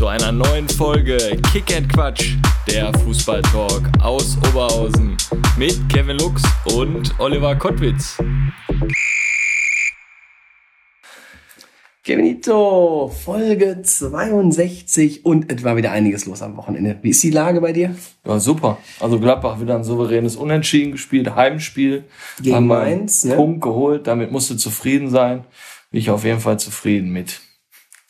Zu einer neuen Folge Kick and Quatsch, der Fußballtalk aus Oberhausen mit Kevin Lux und Oliver Kottwitz. Kevinito, Folge 62 und etwa wieder einiges los am Wochenende. Wie ist die Lage bei dir? Ja, super. Also Gladbach wieder ein souveränes Unentschieden gespielt, Heimspiel. Gegen Haben Mainz, einen ne? Punkt geholt, damit musst du zufrieden sein. Bin ich auf jeden Fall zufrieden mit.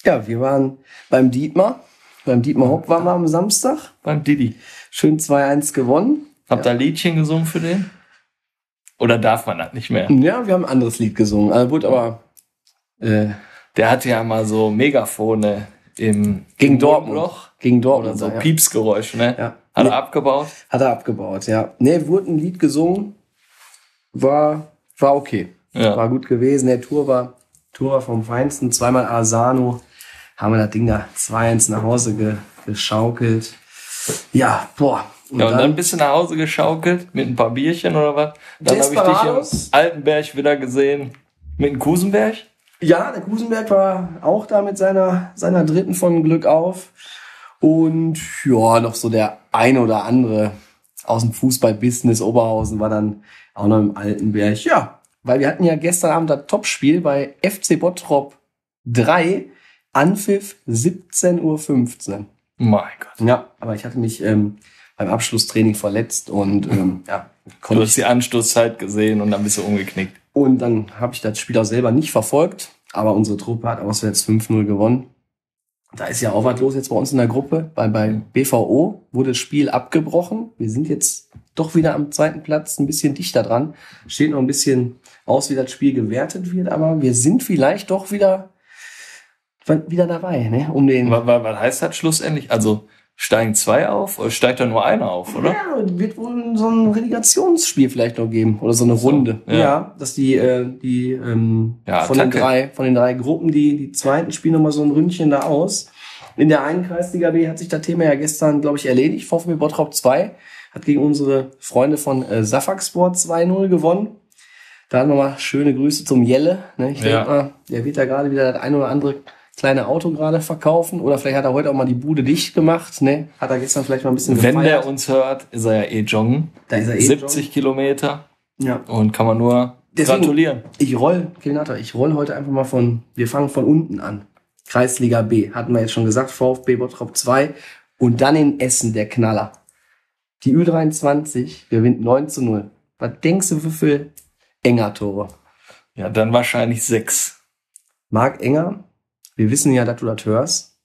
Ja, wir waren beim Dietmar. Beim Dietmar Hopp waren wir am Samstag. Beim Didi. Schön 2-1 gewonnen. Habt ihr ein Liedchen gesungen für den? Oder darf man das nicht mehr? Ja, wir haben ein anderes Lied gesungen. Also wurde aber äh, Der hatte ja mal so Megafone im gegen im Dortmund. Mundloch. Gegen Dortmund. Oder so ja. Piepsgeräusche, ne? Ja. Hat Nee. er abgebaut? Hat er abgebaut, ja. Nee, wurde ein Lied gesungen. War, war okay. Ja. War gut gewesen. Der Tour war, Tour war vom Feinsten. Zweimal Asano. Haben wir das Ding da 2-1 nach Hause ge, geschaukelt. Ja, boah. Ja, und dann ein bisschen nach Hause geschaukelt mit ein paar Bierchen oder was. Dann habe ich dich im Altenberg wieder gesehen mit dem Kusenberg. Ja, der Kusenberg war auch da mit seiner, seiner dritten von Glück auf. Und ja, noch so der eine oder andere aus dem Fußball-Business Oberhausen war dann auch noch im Altenberg. Ja, weil wir hatten ja gestern Abend das Topspiel bei FC Bottrop 3, Anpfiff 17.15 Uhr. Mein Gott. Ja, aber ich hatte mich ähm, beim Abschlusstraining verletzt und ähm, ja, Du konnte hast die Anstoßzeit gesehen und dann bist du umgeknickt. Und dann habe ich das Spiel auch selber nicht verfolgt, aber unsere Truppe hat auswärts 5-0 gewonnen. Da ist ja auch was los jetzt bei uns in der Gruppe. Bei, bei BVO wurde das Spiel abgebrochen. Wir sind jetzt doch wieder am zweiten Platz, ein bisschen dichter dran. Steht noch ein bisschen aus, wie das Spiel gewertet wird, aber wir sind vielleicht doch wieder, wieder dabei, ne? Um den. Was, was, heißt das schlussendlich? Also steigen zwei auf oder steigt da nur einer auf, oder? Ja, wird wohl so ein Relegationsspiel vielleicht noch geben oder so eine So, Runde. ja. Ja, dass die äh, die ähm, Ja, von den Attacke. drei von den drei Gruppen die die zweiten spielen noch mal so ein Ründchen da aus. In der einen Kreisliga B hat sich das Thema ja gestern, glaube ich, erledigt. VfB Bottrop 2 hat gegen unsere Freunde von äh, Safak Sport 2-0 gewonnen. Da nochmal schöne Grüße zum Jelle. Ne? Ich Ja. denke mal, der wird da gerade wieder das ein oder andere kleine Auto gerade verkaufen. Oder vielleicht hat er heute auch mal die Bude dicht gemacht. Ne? Hat er gestern vielleicht mal ein bisschen Wenn der gefeiert. uns hört, ist er ja eh joggen. Da ist er eh 70 Kilometer Ja. und kann man nur Deswegen- gratulieren. Ich roll, Kevinata, ich roll heute einfach mal von, wir fangen von unten an. Kreisliga B, hatten wir jetzt schon gesagt, VfB Bottrop 2 und dann in Essen der Knaller. Die Ü23 gewinnt 9 zu 0. Was denkst du, wie viel Enger Tore? Ja, dann wahrscheinlich sechs. Marc Enger, wir wissen ja, dass du das hörst.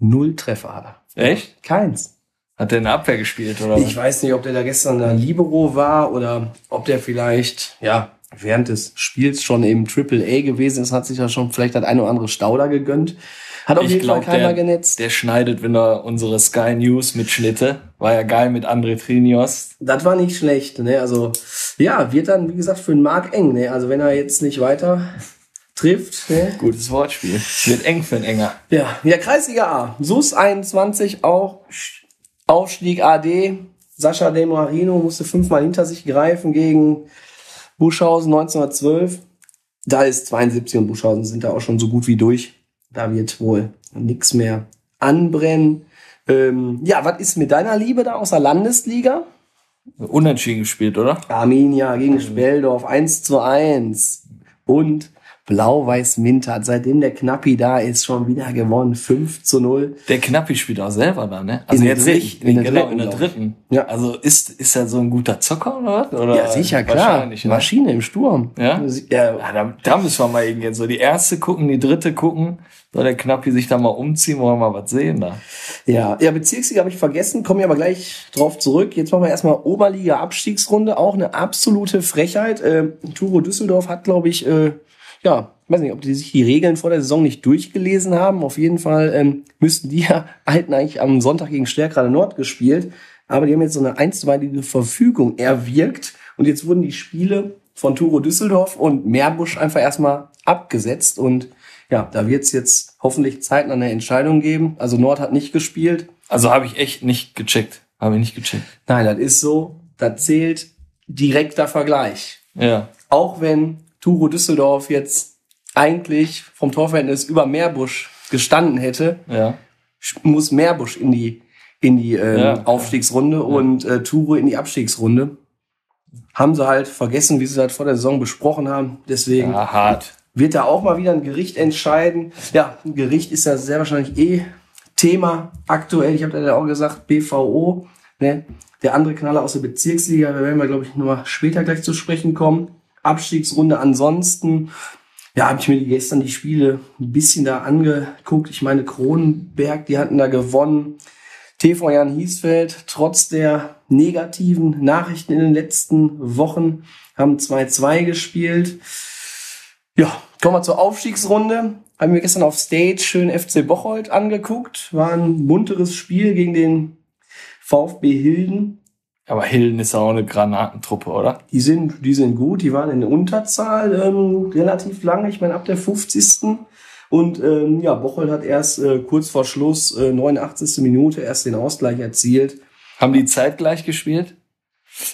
Null Treffer hat er. Echt? Keins. Hat der in der Abwehr gespielt, oder? Ich weiß nicht, ob der da gestern der Libero war oder ob der vielleicht, ja, während des Spiels schon im Triple A gewesen ist, hat sich ja schon vielleicht das eine oder andere Stauder gegönnt. Hat auf Ich jeden glaub, Fall keiner der- genetzt. Der schneidet wieder unsere Sky News Mitschnitte. War ja geil mit André Trinios. das war nicht schlecht, ne? Also, ja, wird dann, wie gesagt, für den Mark eng, ne? Also, wenn er jetzt nicht weiter trifft, ne? Gutes Wortspiel. Wird eng für den Enger. Ja, ja, Kreisliga A. SUS 21 auch Aufstieg AD. Sascha De Marino musste fünfmal hinter sich greifen gegen Buschhausen 1912. Da ist 72 und Buschhausen sind da auch schon so gut wie durch. Da wird wohl nichts mehr anbrennen. Ähm, ja, was ist mit deiner Liebe da aus der Landesliga? Unentschieden gespielt, oder? Arminia gegen Speldorf 1 zu 1. Und Blau-Weiß-Mint hat, seitdem der Knappi da ist, schon wieder gewonnen. 5 zu 0. Der Knappi spielt auch selber da, ne? Also In jetzt dritten, nicht, in der genau, dritten, in der dritten. Ja. Also ist, ist er so ein guter Zocker oder was? Oder Ja, sicher, klar. Ne? Maschine im Sturm. Ja? ja. Ja, da, da müssen wir mal irgendwie so die erste gucken, die dritte gucken. Soll der Knappi sich da mal umziehen, wollen wir mal was sehen da. Ja, ja Bezirksliga habe ich vergessen, komme ich aber gleich drauf zurück. Jetzt machen wir erstmal Oberliga-Abstiegsrunde, auch eine absolute Frechheit. Äh, Turo Düsseldorf hat, glaube ich, äh, ja, weiß nicht, ob die sich die Regeln vor der Saison nicht durchgelesen haben. Auf jeden Fall ähm, müssten die ja, halten eigentlich am Sonntag gegen Stärkrade Nord gespielt. Aber die haben jetzt so eine einstweilige Verfügung erwirkt Und jetzt wurden die Spiele von Turo Düsseldorf und Meerbusch einfach erstmal abgesetzt. Und ja, da wird es jetzt hoffentlich zeitnah eine Entscheidung geben. Also Nord hat nicht gespielt. Also habe ich echt nicht gecheckt. Habe ich nicht gecheckt. Nein, das ist so. Da zählt direkter Vergleich. Ja. Auch wenn Turo Düsseldorf jetzt eigentlich vom Torverhältnis über Meerbusch gestanden hätte, Ja. muss Meerbusch in die in die ähm, Ja. Aufstiegsrunde und äh, Turo in die Abstiegsrunde. Haben sie halt vergessen, wie sie das vor der Saison besprochen haben. Deswegen ja. Hart. wird da auch mal wieder ein Gericht entscheiden. Ja, ein Gericht ist ja sehr wahrscheinlich eh Thema aktuell. Ich habe ja auch gesagt, BVO, ne? der andere Knaller aus der Bezirksliga, da werden wir, glaube ich, nochmal später gleich zu sprechen kommen. Abstiegsrunde ansonsten. Ja, habe ich mir gestern die Spiele ein bisschen da angeguckt. Ich meine, Kronenberg, die hatten da gewonnen. TV Jan Hiesfeld, trotz der negativen Nachrichten in den letzten Wochen, haben 2-2 gespielt. Ja, kommen wir zur Aufstiegsrunde. Haben wir gestern auf Stage schön FC Bocholt angeguckt. War ein munteres Spiel gegen den VfB Hilden. Aber Hilden ist auch eine Granatentruppe, oder? Die sind, die sind gut, die waren in Unterzahl ähm, relativ lange, ich meine ab der 50. Und ähm, ja, Bocholt hat erst äh, kurz vor Schluss, äh, 89. Minute, erst den Ausgleich erzielt. Haben die zeitgleich gespielt?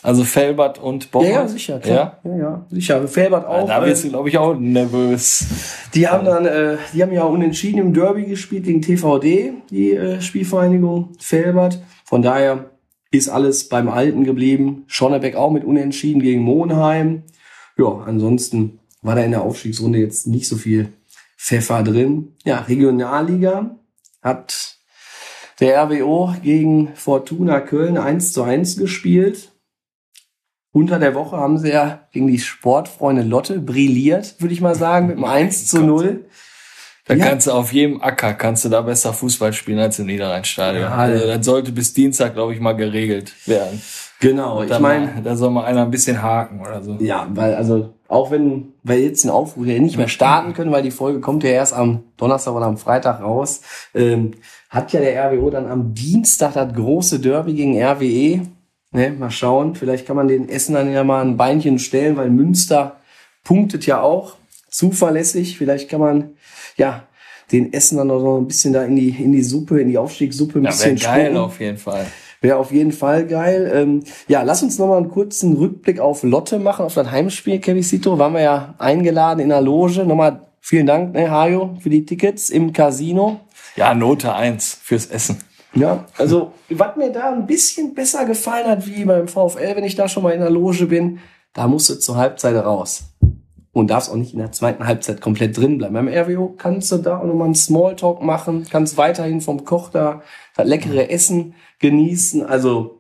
Also Felbert und Bochum? Ja, ja, sicher, klar. Ja, ja, sicher. Felbert Ja? auch. Da äh, wirst du, glaube ich, auch nervös. Die haben dann, äh, die haben ja unentschieden im Derby gespielt gegen TVD, die äh, Spielvereinigung Felbert. Von daher ist alles beim Alten geblieben. Schonnebeck auch mit unentschieden gegen Monheim. Ja, ansonsten war da in der Aufstiegsrunde jetzt nicht so viel Pfeffer drin. Ja, Regionalliga hat der RWO gegen Fortuna Köln 1 zu 1 gespielt. Unter der Woche haben sie ja gegen die Sportfreunde Lotte brilliert, würde ich mal sagen, mit einem 1 zu 0. Da Ja. kannst du auf jedem Acker kannst du da besser Fußball spielen als im Niederrheinstadion. Ja, also, das sollte bis Dienstag, glaube ich, mal geregelt werden. Genau, ich meine, da soll mal einer ein bisschen haken oder so. ja, weil also auch wenn wir jetzt den Aufruf ja nicht mehr starten können, weil die Folge kommt ja erst am Donnerstag oder am Freitag raus, ähm, hat ja der RWO dann am Dienstag das große Derby gegen RWE. Ne, mal schauen, vielleicht kann man den Essen dann ja mal ein Beinchen stellen, weil Münster punktet ja auch zuverlässig. Vielleicht kann man ja den Essen dann noch so ein bisschen da in die in die Suppe, in die Aufstiegssuppe ein Ja, wäre bisschen geil spucken. auf jeden Fall. Wäre auf jeden Fall geil. Ähm, ja, lass uns noch mal einen kurzen Rückblick auf Lotte machen, auf das Heimspiel, Kevisito. Waren wir ja eingeladen in der Loge. Nochmal vielen Dank, ne, Hajo, für die Tickets im Casino. Ja, Note 1 fürs Essen. Ja, also was mir da ein bisschen besser gefallen hat, wie beim VfL, wenn ich da schon mal in der Loge bin, da musst du zur Halbzeit raus. Und darfst auch nicht in der zweiten Halbzeit komplett drin bleiben. Beim RWO kannst du da auch nochmal einen Smalltalk machen, kannst weiterhin vom Koch da das leckere Essen genießen. Also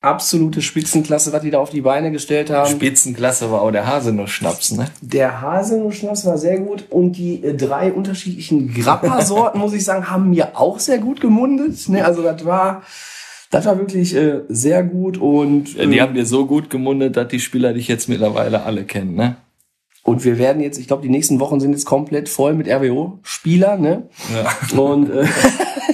absolute Spitzenklasse, was die da auf die Beine gestellt haben. Spitzenklasse war auch der Haselnuss-Schnaps, ne? Der Haselnussschnaps war sehr gut und die äh, drei unterschiedlichen Grappa-Sorten, muss ich sagen, haben mir auch sehr gut gemundet. Ne, also das war, das war wirklich äh, sehr gut und Ja, die äh, haben dir so gut gemundet, dass die Spieler dich jetzt mittlerweile alle kennen, ne? Und wir werden jetzt, ich glaube, die nächsten Wochen sind jetzt komplett voll mit RWO-Spielern, ne? Ja. Und äh,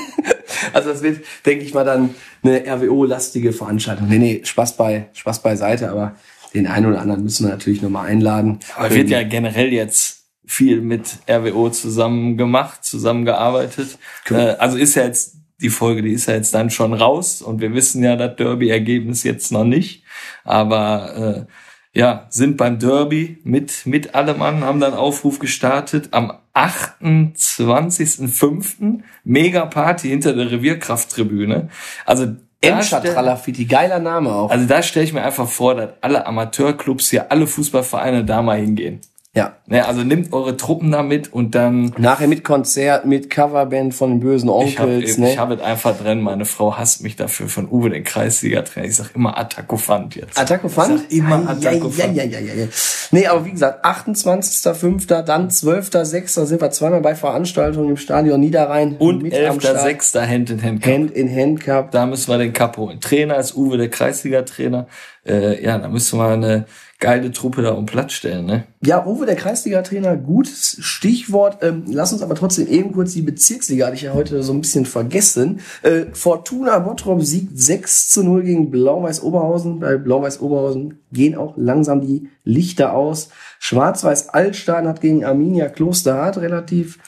also das wird, denke ich mal, dann eine RWO-lastige Veranstaltung. Nee, nee, Spaß bei Spaß beiseite, aber den einen oder anderen müssen wir natürlich nochmal einladen. Aber wird ja generell jetzt viel mit RWO zusammen gemacht, zusammengearbeitet. Äh, also ist ja jetzt die Folge, die ist ja jetzt dann schon raus und wir wissen ja das Derby-Ergebnis jetzt noch nicht. Aber äh, ja, sind beim Derby mit, mit allem an, haben dann Aufruf gestartet am 28.05. Mega Party hinter der Revierkrafttribüne. Also da Emscher stell- Tralafiti, geiler Name auch. also da stelle ich mir einfach vor, dass alle Amateurclubs hier, alle Fußballvereine da mal hingehen. Ja. Ne, also nehmt eure Truppen da mit und dann. Nachher mit Konzert, mit Coverband von den bösen Ich habe Onkels, ich ne? hab es einfach drin. Meine Frau hasst mich dafür von Uwe, den Kreisliga-Trainer. Ich sag immer Attacko-Fand jetzt. Sag immer ja, Attacco ja, ja, ja, ja, ja. Nee, aber wie gesagt, 28.05., dann 12.06. sind wir zweimal bei Veranstaltungen im Stadion Niederrhein. Und mit am Start. 11.6. Hand in Hand. Cup. Hand in Hand Cup. Da müssen wir den Cup holen. Trainer ist Uwe, der Kreisliga-Trainer. Äh, ja, da müsste man eine geile Truppe da um Platz stellen, ne? Ja, Uwe, der Kreisliga-Trainer, gutes Stichwort. Ähm, lass uns aber trotzdem eben kurz die Bezirksliga, hatte ich ja heute so ein bisschen vergessen. Äh, Fortuna Bottrop siegt 6 zu 0 gegen Blau-Weiß Oberhausen. Bei Blau-Weiß Oberhausen gehen auch langsam die Lichter aus. Schwarz-Weiß Altstein hat gegen Arminia Klosterhardt relativ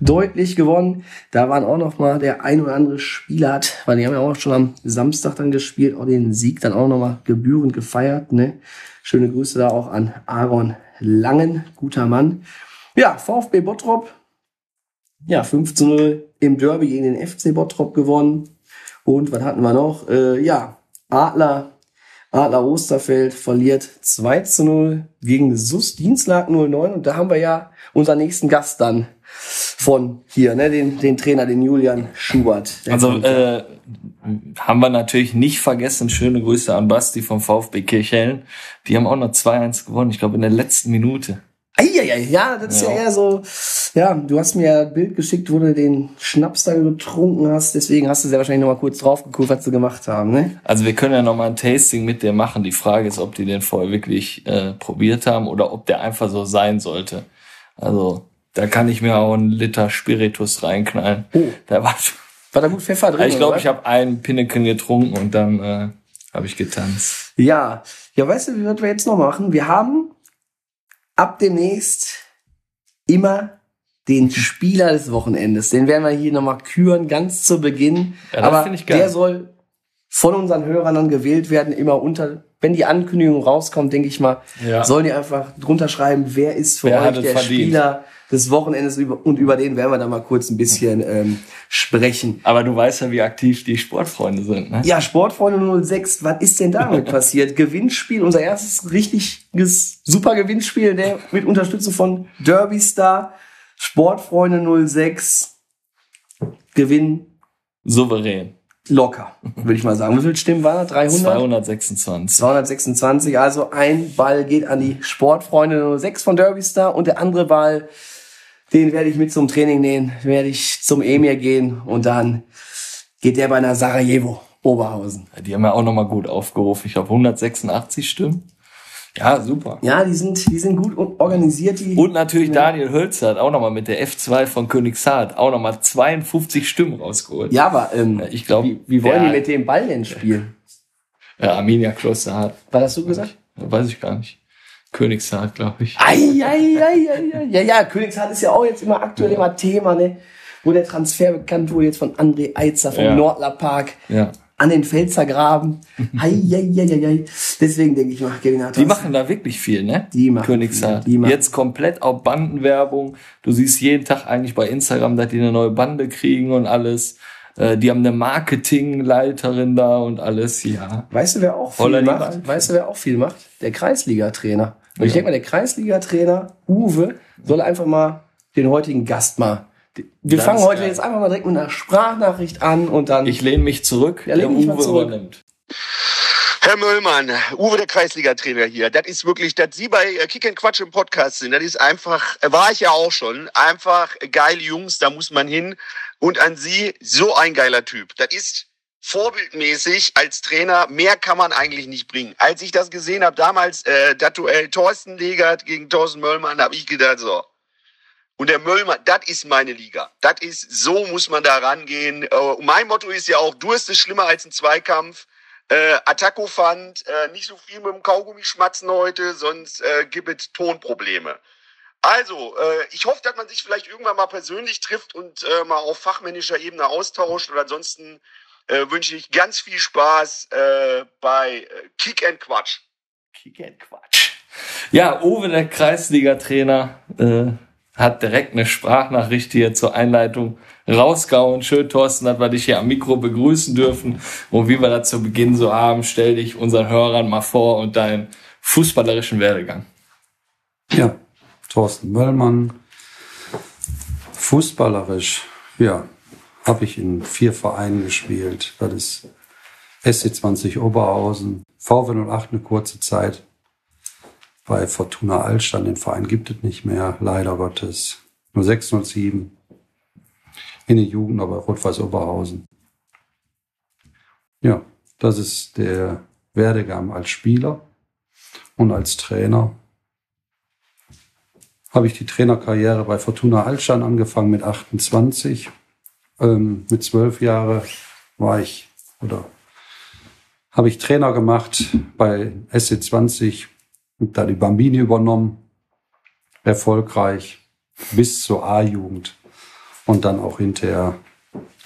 deutlich gewonnen. Da waren auch noch mal der ein oder andere Spieler hat, weil die haben ja auch schon am Samstag dann gespielt, auch den Sieg dann auch noch mal gebührend gefeiert, ne? Schöne Grüße da auch an Aaron Langen, guter Mann. Ja, VfB Bottrop, ja, 5 zu 0 im Derby gegen den FC Bottrop gewonnen. Und was hatten wir noch? Äh, ja, Adler, Adler Osterfeld verliert 2 zu 0 gegen SUS Dienstlag 09. Und da haben wir ja unseren nächsten Gast dann von hier, ne, den, den Trainer, den Julian Schubert. Also äh, haben wir natürlich nicht vergessen. Schöne Grüße an Basti vom VfB Kirchhellen. Die haben auch noch 2-1 gewonnen, ich glaube in der letzten Minute. Eieiei, ja, das ist ja. ja eher so, ja, du hast mir ein Bild geschickt, wo du den Schnaps da getrunken hast, deswegen hast du sehr wahrscheinlich noch mal kurz drauf geguckt, was sie gemacht haben, ne? Also wir können ja noch mal ein Tasting mit dir machen. Die Frage ist, ob die den vorher wirklich äh, probiert haben oder ob der einfach so sein sollte. Also da kann ich mir auch einen Liter Spiritus reinknallen. Oh. Da war, war da gut Pfeffer drin? Ich glaube, ich habe einen Pinneken getrunken und dann äh, habe ich getanzt. Ja, ja, weißt du, wie wird wir jetzt noch machen? Wir haben ab demnächst immer den Spieler des Wochenendes. Den werden wir hier nochmal küren, ganz zu Beginn. Ja, Aber der soll von unseren Hörern dann gewählt werden, immer unter, wenn die Ankündigung rauskommt, denke ich mal, ja. sollen die einfach drunter schreiben, wer ist für wer euch der verdient. Spieler des Wochenendes und über den werden wir dann mal kurz ein bisschen ähm, sprechen. Aber du weißt ja, wie aktiv die Sportfreunde sind, ne? Ja, Sportfreunde 06, was ist denn damit passiert? Gewinnspiel, unser erstes richtiges super Gewinnspiel, der mit Unterstützung von Derby Star, Sportfreunde 06, Gewinn. Souverän. Locker, würde ich mal sagen. Wie viele Stimmen waren da? 300? 226. 226. Also ein Ball geht an die Sportfreunde 06 von Derby Star und der andere Ball den werde ich mit zum Training nehmen, werde ich zum Emir gehen und dann geht der bei einer Sarajevo, Oberhausen. Die haben ja auch nochmal gut aufgerufen. Ich habe 186 Stimmen. Ja, super. Ja, die sind, die sind gut organisiert. Die und natürlich ja. Daniel Hölzer hat auch nochmal mit der F2 von Königshardt auch nochmal 52 Stimmen rausgeholt. Ja, aber ähm, ich glaube, wie, wie wollen die mit dem Ball denn spielen? Ja, Arminia Klosterhardt. War das so gesagt? Weiß ich gar nicht. Königshardt, glaube ich. Ei, ei, ei, ei, Ja, ja, Königshardt ist ja auch jetzt immer aktuell ja. immer Thema, ne? Wo der Transfer bekannt wurde jetzt von André Eitzer vom ja. Nordler Park. Ja. An den Pfälzer Graben. ei, ei, ei, ei, Deswegen denke ich mal, Kevin hat Die machen da wirklich viel, ne? Die machen Königshardt. Die machen. Jetzt komplett auf Bandenwerbung. Du siehst jeden Tag eigentlich bei Instagram, dass die eine neue Bande kriegen und alles. Äh, die haben eine Marketingleiterin da und alles, ja. Weißt du, wer auch viel macht? Weißt du, wer auch viel macht? Der Kreisliga-Trainer. Und ich denke mal, der Kreisliga-Trainer Uwe soll einfach mal den heutigen Gast mal. Wir das fangen heute geil. jetzt einfach mal direkt mit einer Sprachnachricht an und dann. Ich lehne mich zurück, ja, der Uwe zurück. übernimmt. Herr Möllmann, Uwe der Kreisliga-Trainer hier. Das ist wirklich, dass Sie bei äh, Kick and Quatsch im Podcast sind, das ist einfach, äh, war ich ja auch schon, einfach geile Jungs, da muss man hin. Und an Sie, so ein geiler Typ. Das ist vorbildmäßig als Trainer, mehr kann man eigentlich nicht bringen. Als ich das gesehen habe, damals äh, das Duell Thorsten Legert gegen Thorsten Möllmann, habe ich gedacht, so. Und der Möllmann, das ist meine Liga. Das ist, so muss man da rangehen. Äh, mein Motto ist ja auch, Durst ist schlimmer als ein Zweikampf. Äh, Attacco fand äh, nicht so viel mit dem Kaugummi schmatzen heute, sonst äh, gibt es Tonprobleme. Also, äh, ich hoffe, dass man sich vielleicht irgendwann mal persönlich trifft und äh, mal auf fachmännischer Ebene austauscht. Und ansonsten äh, wünsche ich ganz viel Spaß äh, bei äh, Kick and Quatsch. Kick and Quatsch. Ja, Uwe, der Kreisliga-Trainer, äh, hat direkt eine Sprachnachricht hier zur Einleitung rausgehauen. Schön, Thorsten, dass wir dich hier am Mikro begrüßen dürfen. Und wie wir das zu Beginn so haben, stell dich unseren Hörern mal vor und deinen fußballerischen Werdegang. Ja, Thorsten Möllmann, fußballerisch, ja, habe ich in vier Vereinen gespielt. Das ist SC20 Oberhausen, VW08 eine kurze Zeit. Bei Fortuna Altstein, den Verein gibt es nicht mehr, leider Gottes. Nur 607 in der Jugend, aber Rot-Weiß Oberhausen. Ja, das ist der Werdegang als Spieler und als Trainer habe ich die Trainerkarriere bei Fortuna Altstein angefangen mit 28. Ähm, mit zwölf Jahren war ich oder habe ich Trainer gemacht bei SC20, da die Bambini übernommen, erfolgreich bis zur A-Jugend und dann auch hinterher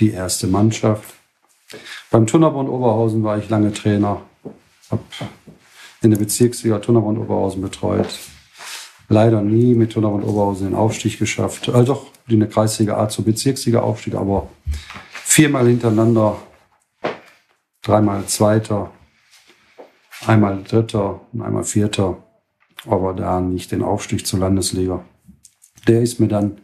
die erste Mannschaft. Beim Turnerbund Oberhausen war ich lange Trainer, habe in der Bezirksliga Turnerbund Oberhausen betreut, leider nie mit Turnerbund Oberhausen den Aufstieg geschafft. Also doch in der Kreisliga A zur Bezirksliga Aufstieg, aber viermal hintereinander, dreimal Zweiter, einmal Dritter und einmal Vierter, aber da nicht den Aufstieg zur Landesliga. Der ist mir dann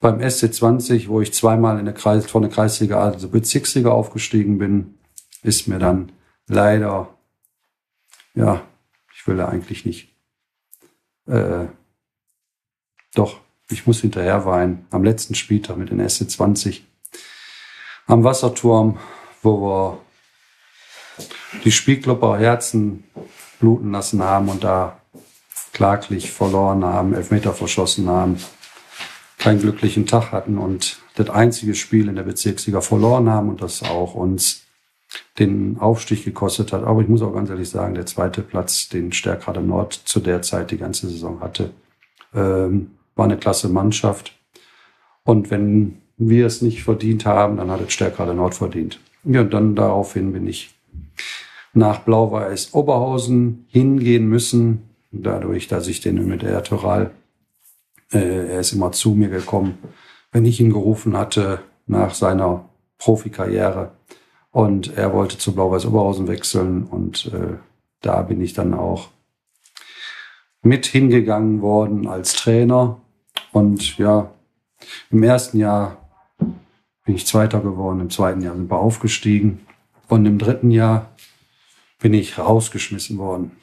beim SC20, wo ich zweimal in der Kreis, von der Kreisliga, also Bezirksliga aufgestiegen bin, ist mir dann leider, ja, ich will da eigentlich nicht, äh, doch, ich muss hinterher weinen, am letzten Spieltag mit den SC20 am Wasserturm, wo wir die Spielklopper Herzen bluten lassen haben und da klaglich verloren haben, Elfmeter verschossen haben, keinen glücklichen Tag hatten und das einzige Spiel in der Bezirksliga verloren haben und das auch uns den Aufstieg gekostet hat. Aber ich muss auch ganz ehrlich sagen, der zweite Platz, den Stärkrade Nord zu der Zeit die ganze Saison hatte, ähm, war eine klasse Mannschaft. Und wenn wir es nicht verdient haben, dann hat es Stärkrade Nord verdient. Ja, und dann daraufhin bin ich nach Blau-Weiß Oberhausen hingehen müssen, dadurch, dass ich den mit der Toral, äh, er ist immer zu mir gekommen, wenn ich ihn gerufen hatte nach seiner Profikarriere. Und er wollte zu Blau-Weiß Oberhausen wechseln und äh, da bin ich dann auch mit hingegangen worden als Trainer. Und ja, im ersten Jahr bin ich Zweiter geworden, im zweiten Jahr sind wir aufgestiegen und im dritten Jahr bin ich rausgeschmissen worden.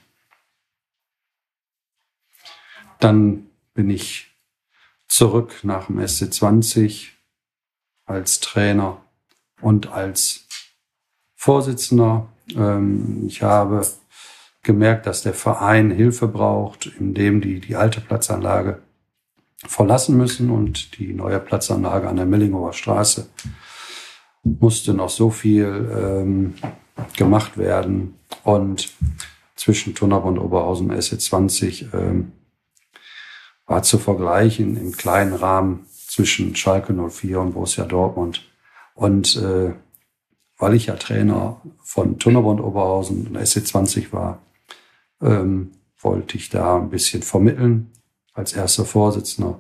Dann bin ich zurück nach dem SC20 als Trainer und als Vorsitzender. Ähm, ich habe gemerkt, dass der Verein Hilfe braucht, indem die die alte Platzanlage verlassen müssen und die neue Platzanlage an der Millinghofer Straße musste noch so viel ähm, gemacht werden und zwischen Tunnerbund und Oberhausen SE20 ähm, war zu vergleichen im kleinen Rahmen zwischen Schalke 04 und Borussia Dortmund. Und äh, weil ich ja Trainer von Tunnerbund Oberhausen und SC20 war, ähm, wollte ich da ein bisschen vermitteln als erster Vorsitzender.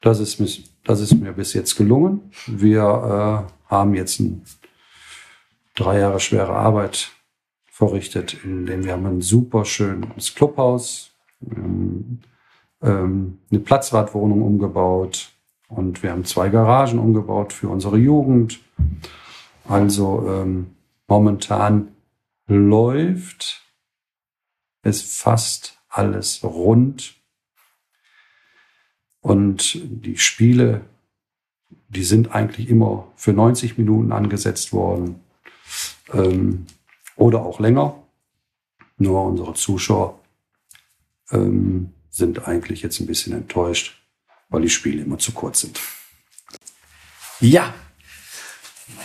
Das ist, das ist mir bis jetzt gelungen. Wir äh, haben jetzt ein, drei Jahre schwere Arbeit verrichtet, indem wir haben ein super schönes Clubhaus, ähm, eine Platzwartwohnung umgebaut und wir haben zwei Garagen umgebaut für unsere Jugend. Also ähm, momentan läuft es fast alles rund und die Spiele, die sind eigentlich immer für 90 Minuten angesetzt worden ähm, oder auch länger. Nur unsere Zuschauer ähm, sind eigentlich jetzt ein bisschen enttäuscht, weil die Spiele immer zu kurz sind. Ja,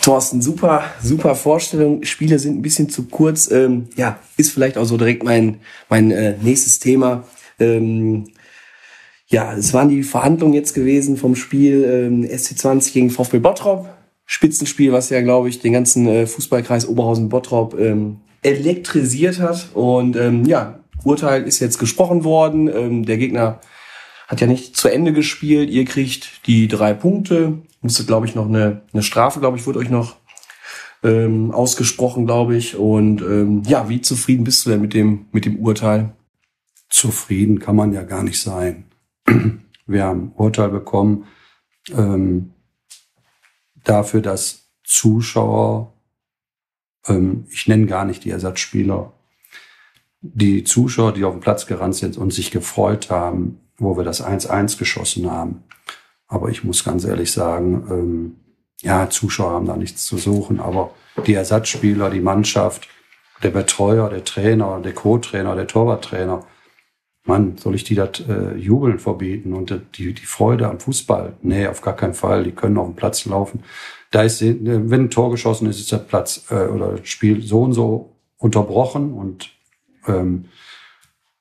Thorsten, super, super Vorstellung. Spiele sind ein bisschen zu kurz. Ähm, ja, ist vielleicht auch so direkt mein, mein äh, nächstes Thema. Ähm, ja, es waren die Verhandlungen jetzt gewesen vom Spiel ähm, SC20 gegen VfB Bottrop. Spitzenspiel, was ja, glaube ich, den ganzen äh, Fußballkreis Oberhausen-Bottrop ähm, elektrisiert hat. Und ähm, ja, Urteil ist jetzt gesprochen worden. Ähm, der Gegner hat ja nicht zu Ende gespielt. Ihr kriegt die drei Punkte. Musstet, glaube ich, noch eine, eine Strafe, glaube ich, wurde euch noch ähm, ausgesprochen, glaube ich. Und ähm, ja, wie zufrieden bist du denn mit dem, mit dem Urteil? Zufrieden kann man ja gar nicht sein. Wir haben Urteil bekommen ähm, dafür, dass Zuschauer, ähm, ich nenne gar nicht die Ersatzspieler, die Zuschauer, die auf dem Platz gerannt sind und sich gefreut haben, wo wir das 1-1 geschossen haben. Aber ich muss ganz ehrlich sagen, ähm, ja, Zuschauer haben da nichts zu suchen, aber die Ersatzspieler, die Mannschaft der Betreuer, der Trainer, der Co-Trainer, der Torwarttrainer, Mann, soll ich die das äh, Jubeln verbieten und die, die Freude am Fußball? Nee, auf gar keinen Fall. Die können auf dem Platz laufen. Da ist, äh, wenn ein Tor geschossen ist, ist der Platz äh, oder das Spiel so und so unterbrochen und ähm,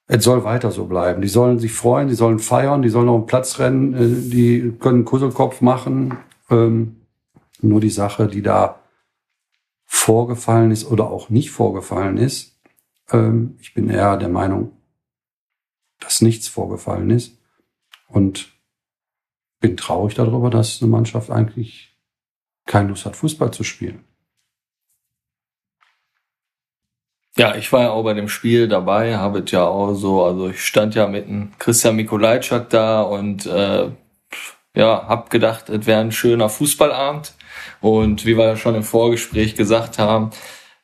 es soll weiter so bleiben. Die sollen sich freuen, die sollen feiern, die sollen auf den Platz rennen, äh, die können Kusselkopf machen. Ähm, nur die Sache, die da vorgefallen ist oder auch nicht vorgefallen ist, ähm, ich bin eher der Meinung, dass nichts vorgefallen ist. Und bin traurig darüber, dass eine Mannschaft eigentlich keine Lust hat, Fußball zu spielen. Ja, ich war ja auch bei dem Spiel dabei, habe es ja auch so, also ich stand ja mit einem Christian Mikolajczak da und äh, ja, hab gedacht, es wäre ein schöner Fußballabend. Und wie wir ja schon im Vorgespräch gesagt haben,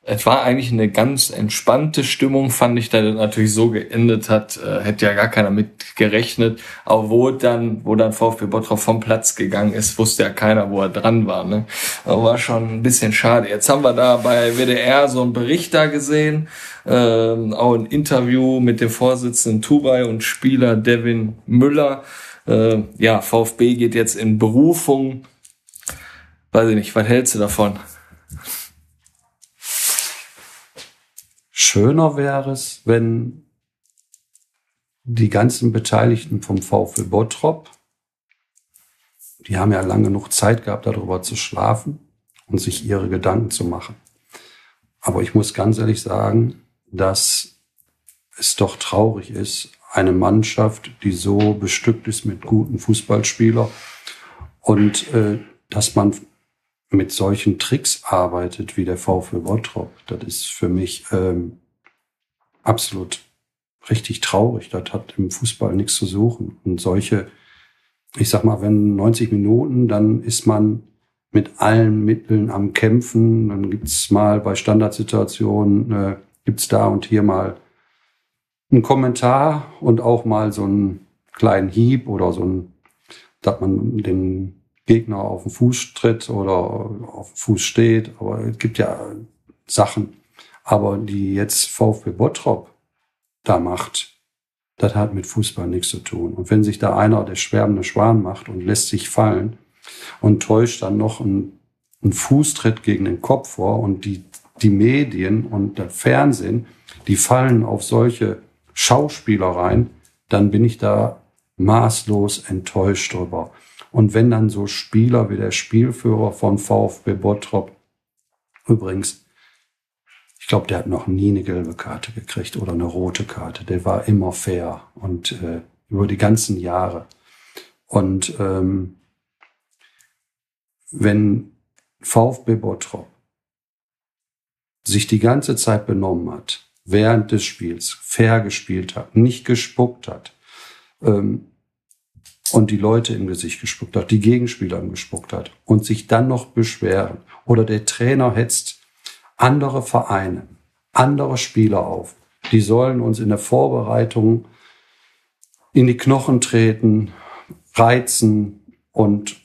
es war eigentlich eine ganz entspannte Stimmung, fand ich, da das natürlich so geendet hat, äh, hätte ja gar keiner mit gerechnet. Aber wo dann, wo dann VfB Bottrop vom Platz gegangen ist, wusste ja keiner, wo er dran war. Ne? War schon ein bisschen schade. Jetzt haben wir da bei WDR so einen Bericht da gesehen, ähm, auch ein Interview mit dem Vorsitzenden Tubai und Spieler Devin Müller. Äh, ja, VfB geht jetzt in Berufung. Weiß ich nicht, was hältst du davon? Schöner wäre es, wenn die ganzen Beteiligten vom VfL Bottrop, die haben ja lange genug Zeit gehabt, darüber zu schlafen und sich ihre Gedanken zu machen. Aber ich muss ganz ehrlich sagen, dass es doch traurig ist, eine Mannschaft, die so bestückt ist mit guten Fußballspielern und äh, dass man mit solchen Tricks arbeitet wie der VfL Bottrop, das ist für mich ähm, absolut richtig traurig. Das hat im Fußball nichts zu suchen. Und solche, ich sag mal, wenn 90 Minuten, dann ist man mit allen Mitteln am Kämpfen. Dann gibt's mal bei Standardsituationen, äh, gibt's da und hier mal einen Kommentar und auch mal so einen kleinen Hieb oder so ein, dass man den Gegner auf den Fuß tritt oder auf den Fuß steht. Aber es gibt ja Sachen. Aber die jetzt VfB Bottrop da macht, das hat mit Fußball nichts zu tun. Und wenn sich da einer der schwärmende Schwan macht und lässt sich fallen und täuscht dann noch einen, einen Fußtritt gegen den Kopf vor und die, die Medien und der Fernsehen, die fallen auf solche Schauspieler rein, dann bin ich da maßlos enttäuscht drüber. Und wenn dann so Spieler wie der Spielführer von VfB Bottrop, übrigens, ich glaube, der hat noch nie eine gelbe Karte gekriegt oder eine rote Karte. Der war immer fair und äh, über die ganzen Jahre. Und ähm, wenn VfB Bottrop sich die ganze Zeit benommen hat, während des Spiels fair gespielt hat, nicht gespuckt hat, ähm, und die Leute im Gesicht gespuckt hat, die Gegenspieler gespuckt hat und sich dann noch beschweren oder der Trainer hetzt andere Vereine, andere Spieler auf, die sollen uns in der Vorbereitung in die Knochen treten, reizen und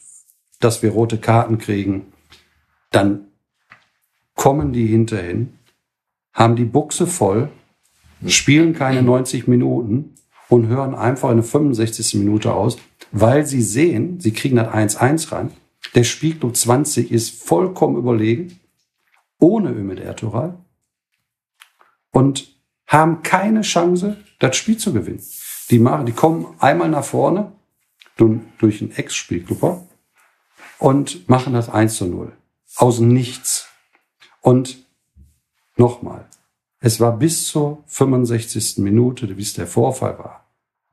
dass wir rote Karten kriegen, dann kommen die hinterhin, haben die Buchse voll, spielen keine 90 Minuten und hören einfach eine 65. Minute aus, weil sie sehen, sie kriegen das 1-1 rein. Der Spiegel 20 ist vollkommen überlegen, ohne Ümit Ertural und haben keine Chance, das Spiel zu gewinnen. Die, machen, die kommen einmal nach vorne durch einen Ex-Spielklubber und machen das 1 zu 0. Aus nichts. Und nochmal, es war bis zur 65. Minute, wie es der Vorfall war,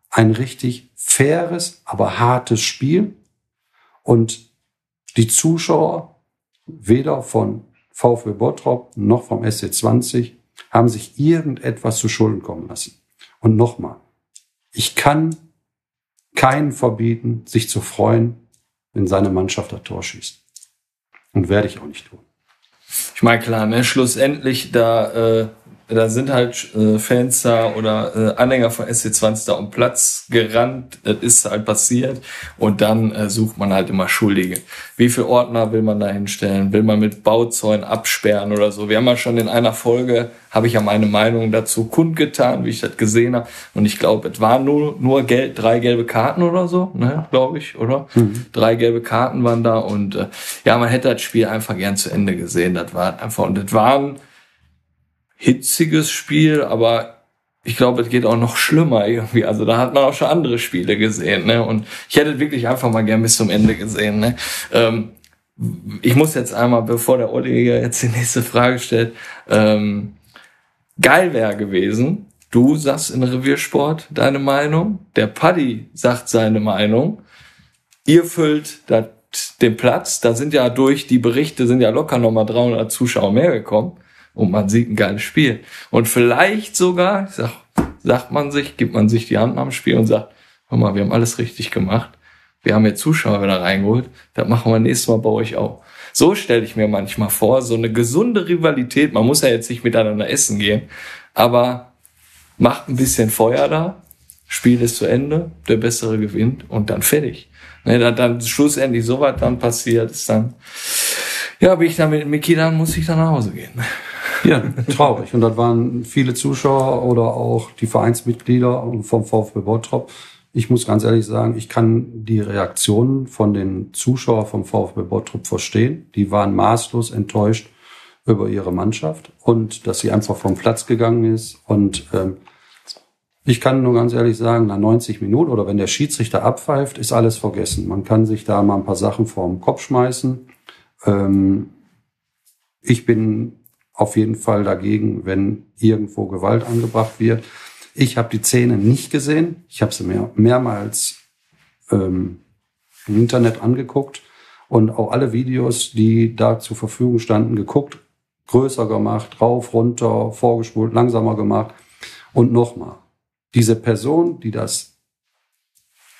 ein richtig faires, aber hartes Spiel. Und die Zuschauer, weder von VfB Bottrop noch vom SC20, haben sich irgendetwas zu Schulden kommen lassen. Und nochmal, ich kann keinen verbieten, sich zu freuen, wenn seine Mannschaft das Tor schießt. Und werde ich auch nicht tun. Ich meine, klar, ne, schlussendlich, da äh, da sind halt äh, Fans da oder äh, Anhänger von SC20 da um Platz gerannt, das ist halt passiert und dann äh, sucht man halt immer Schuldige. Wie viel Ordner will man da hinstellen? Will man mit Bauzäunen absperren oder so? Wir haben ja schon in einer Folge, habe ich ja meine Meinung dazu kundgetan, wie ich das gesehen habe und ich glaube, es waren nur, nur Geld, drei gelbe Karten oder so, ne, glaube ich, oder? Mhm. Drei gelbe Karten waren da und äh, ja, man hätte das Spiel einfach gern zu Ende gesehen, das war einfach und das waren hitziges Spiel, aber ich glaube, es geht auch noch schlimmer irgendwie. Also da hat man auch schon andere Spiele gesehen. Ne? Und ich hätte wirklich einfach mal gern bis zum Ende gesehen. Ne? Ähm, ich muss jetzt einmal, bevor der Olli jetzt die nächste Frage stellt, ähm, geil wäre gewesen. Du sagst in Reviersport deine Meinung, der Paddy sagt seine Meinung, ihr füllt dat, den Platz, da sind ja durch die Berichte sind ja locker nochmal 300 Zuschauer mehr gekommen und man sieht ein geiles Spiel. Und vielleicht sogar, sag, sagt man sich, gibt man sich die Hand am Spiel und sagt, hör mal, wir haben alles richtig gemacht. Wir haben jetzt Zuschauer wieder reingeholt. Das machen wir nächstes Mal bei euch auch. So stelle ich mir manchmal vor, so eine gesunde Rivalität. Man muss ja jetzt nicht miteinander essen gehen, aber macht ein bisschen Feuer da. Spiel ist zu Ende, der Bessere gewinnt und dann fertig. Ne, dann, dann schlussendlich so was dann passiert ist, dann, ja, bin ich dann mit Miki, dann muss ich dann nach Hause gehen. Ja, traurig. Und das waren viele Zuschauer oder auch die Vereinsmitglieder vom VfB Bottrop. Ich muss ganz ehrlich sagen, ich kann die Reaktionen von den Zuschauern vom VfB Bottrop verstehen. Die waren maßlos enttäuscht über ihre Mannschaft und dass sie einfach vom Platz gegangen ist. Und ähm, ich kann nur ganz ehrlich sagen, nach 90 Minuten oder wenn der Schiedsrichter abpfeift, ist alles vergessen. Man kann sich da mal ein paar Sachen vorm Kopf schmeißen. Ähm, ich bin auf jeden Fall dagegen, wenn irgendwo Gewalt angebracht wird. Ich habe die Szene nicht gesehen. Ich habe sie mehr, mehrmals ähm, im Internet angeguckt und auch alle Videos, die da zur Verfügung standen, geguckt, größer gemacht, rauf, runter, vorgespult, langsamer gemacht. Und nochmal, diese Person, die das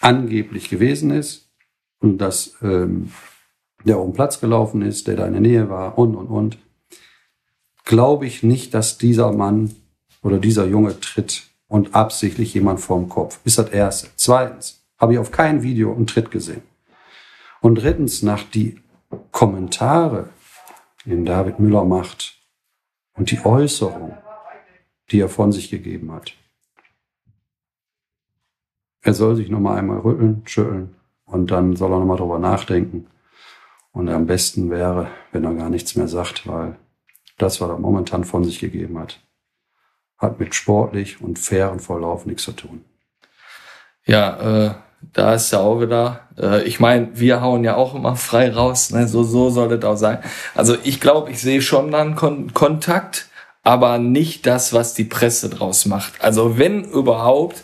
angeblich gewesen ist und dass ähm, der um Platz gelaufen ist, der da in der Nähe war und, und, und, glaube ich nicht, dass dieser Mann oder dieser Junge tritt und absichtlich jemand vorm Kopf. Ist das Erste. Zweitens habe ich auf kein Video einen Tritt gesehen. Und drittens, nach die Kommentare, die David Müller macht und die Äußerung, die er von sich gegeben hat. Er soll sich nochmal einmal rütteln, schütteln und dann soll er nochmal drüber nachdenken. Und am besten wäre, wenn er gar nichts mehr sagt, weil das, was er momentan von sich gegeben hat, hat mit sportlich und fairen Verlauf nichts zu tun. Ja, äh, da ist ja auch wieder, äh, ich meine, wir hauen ja auch immer frei raus, ne? so, so soll das auch sein. Also ich glaube, ich sehe schon dann Kon Kontakt, aber nicht das, was die Presse draus macht. Also wenn überhaupt,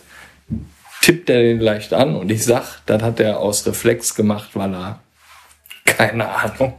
tippt er den leicht an und ich sag, das hat er aus Reflex gemacht, weil er, keine Ahnung,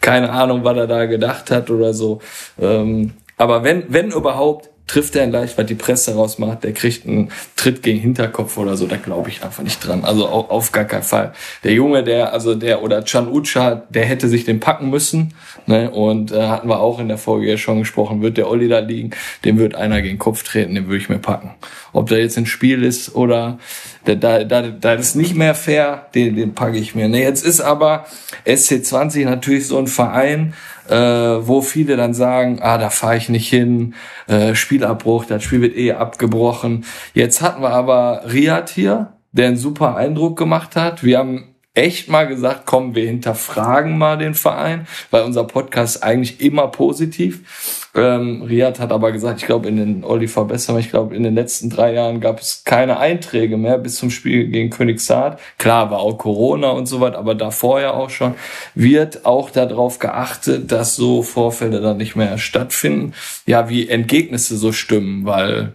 keine Ahnung, was er da gedacht hat oder so. Ähm, aber wenn, wenn überhaupt, trifft er leicht, weil die Presse rausmacht, der kriegt einen Tritt gegen Hinterkopf oder so, da glaube ich einfach nicht dran. Also auf, auf gar keinen Fall. Der Junge, der, also der, oder Chan Ucha, der hätte sich den packen müssen, ne, und äh, hatten wir auch in der Folge ja schon gesprochen, wird der Olli da liegen, dem wird einer gegen den Kopf treten, den würde ich mir packen. Ob der jetzt ein Spiel ist oder da, da, da, da ist nicht mehr fair, den, den packe ich mir. Ne, jetzt ist aber SC20 natürlich so ein Verein, äh, wo viele dann sagen, ah, da fahre ich nicht hin, äh, Spielabbruch, das Spiel wird eh abgebrochen. Jetzt hatten wir aber Riyad hier, der einen super Eindruck gemacht hat. Wir haben echt mal gesagt, komm, wir hinterfragen mal den Verein, weil unser Podcast eigentlich immer positiv. Ähm, Riyad hat aber gesagt, ich glaube in den Oliver Besser, ich glaube in den letzten drei Jahren gab es keine Einträge mehr bis zum Spiel gegen Königshaard. Klar war auch Corona und so weiter, aber davor ja auch schon wird auch darauf geachtet, dass so Vorfälle dann nicht mehr stattfinden. Ja, wie Entgegnisse so stimmen, weil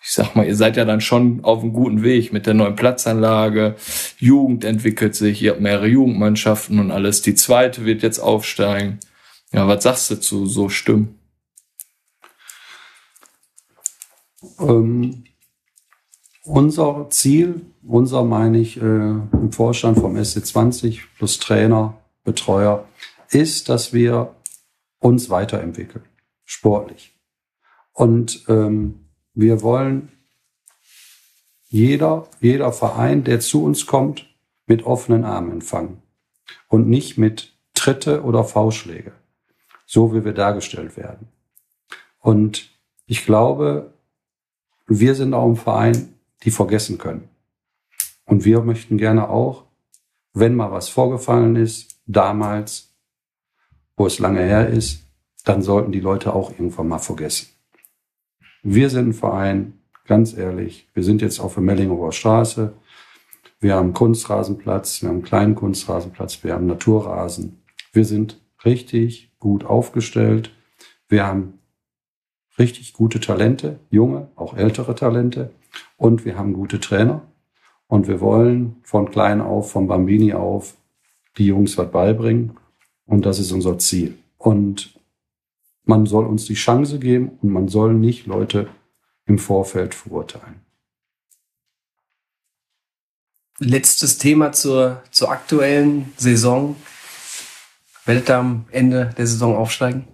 ich sag mal, ihr seid ja dann schon auf einem guten Weg mit der neuen Platzanlage. Jugend entwickelt sich, ihr habt mehrere Jugendmannschaften und alles. Die zweite wird jetzt aufsteigen. Ja, was sagst du zu so Stimmen? Ähm, unser Ziel, unser meine ich äh, im Vorstand vom SC20 plus Trainer, Betreuer, ist, dass wir uns weiterentwickeln, sportlich. Und ähm, wir wollen jeder, jeder Verein, der zu uns kommt, mit offenen Armen empfangen und nicht mit Tritte oder Faustschläge, so wie wir dargestellt werden. Und ich glaube, wir sind auch ein Verein, die vergessen können. Und wir möchten gerne auch, wenn mal was vorgefallen ist, damals, wo es lange her ist, dann sollten die Leute auch irgendwann mal vergessen. Wir sind ein Verein, ganz ehrlich, wir sind jetzt auf der Mellinghofer Straße, wir haben Kunstrasenplatz, wir haben einen kleinen Kunstrasenplatz, wir haben Naturrasen. Wir sind richtig gut aufgestellt. Wir haben richtig gute Talente, junge, auch ältere Talente. Und wir haben gute Trainer. Und wir wollen von klein auf, von Bambini auf, die Jungs was beibringen. Und das ist unser Ziel. Und man soll uns die Chance geben und man soll nicht Leute im Vorfeld verurteilen. Letztes Thema zur, zur aktuellen Saison. Werdet am Ende der Saison aufsteigen?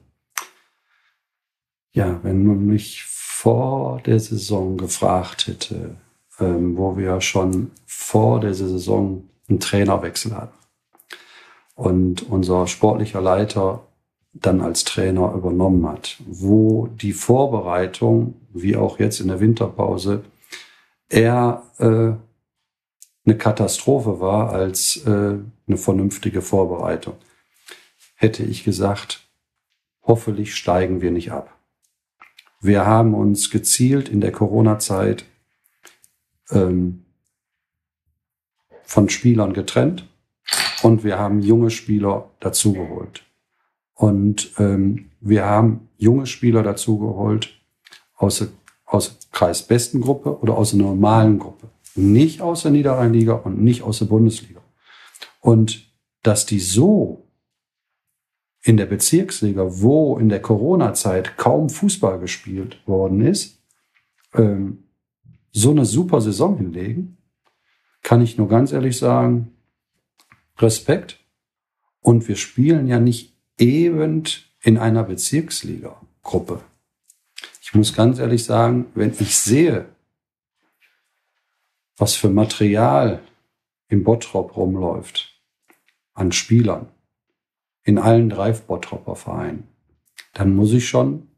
Ja, wenn man mich vor der Saison gefragt hätte, ähm, wo wir schon vor der Saison einen Trainerwechsel hatten und unser sportlicher Leiter dann als Trainer übernommen hat, wo die Vorbereitung, wie auch jetzt in der Winterpause, eher äh, eine Katastrophe war als äh, eine vernünftige Vorbereitung. Hätte ich gesagt, hoffentlich steigen wir nicht ab. Wir haben uns gezielt in der Corona-Zeit ähm, von Spielern getrennt und wir haben junge Spieler dazugeholt. Und ähm, wir haben junge Spieler dazugeholt aus, aus Kreisbestengruppe oder aus der normalen Gruppe nicht aus der Niederrheinliga und nicht aus der Bundesliga. Und dass die so in der Bezirksliga, wo in der Corona-Zeit kaum Fußball gespielt worden ist, ähm, so eine super Saison hinlegen, kann ich nur ganz ehrlich sagen, Respekt. Und wir spielen ja nicht eben in einer Bezirksliga-Gruppe. Ich muss ganz ehrlich sagen, wenn ich sehe, was für Material im Bottrop rumläuft an Spielern in allen drei Bottropper Vereinen, dann muss ich schon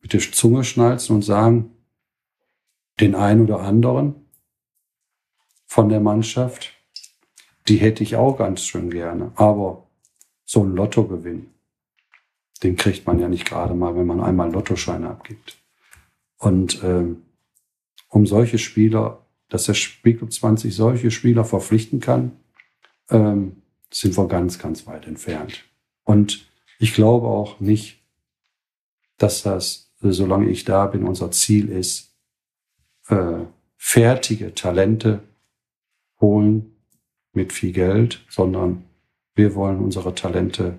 mit der Zunge schnalzen und sagen, den einen oder anderen von der Mannschaft, die hätte ich auch ganz schön gerne. Aber so ein Lottogewinn, den kriegt man ja nicht gerade mal, wenn man einmal Lottoscheine abgibt. Und ähm, um solche Spieler, dass der Spielclub 20 solche Spieler verpflichten kann, ähm, sind wir ganz, ganz weit entfernt. Und ich glaube auch nicht, dass das, solange ich da bin, unser Ziel ist, äh, fertige Talente holen mit viel Geld, sondern wir wollen unsere Talente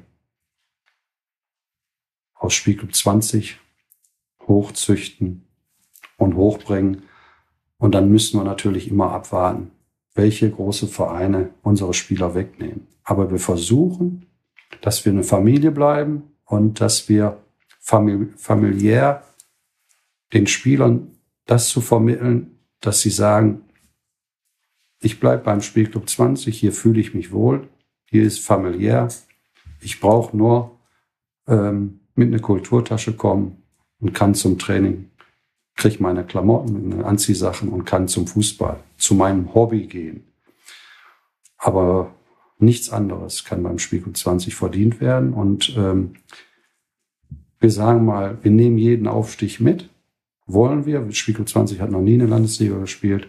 aus Spielclub 20 hochzüchten und hochbringen und dann müssen wir natürlich immer abwarten, welche große Vereine unsere Spieler wegnehmen. Aber wir versuchen, dass wir eine Familie bleiben und dass wir familiär den Spielern das zu vermitteln, dass sie sagen, ich bleibe beim Spielclub 20, hier fühle ich mich wohl, hier ist familiär, ich brauche nur ähm, mit einer Kulturtasche kommen und kann zum Training kriege meine Klamotten, meine Anziehsachen und kann zum Fußball, zu meinem Hobby gehen. Aber nichts anderes kann beim Spiegel 20 verdient werden. Und ähm, wir sagen mal, wir nehmen jeden Aufstich mit. Wollen wir. Spiegel 20 hat noch nie eine Landesliga gespielt.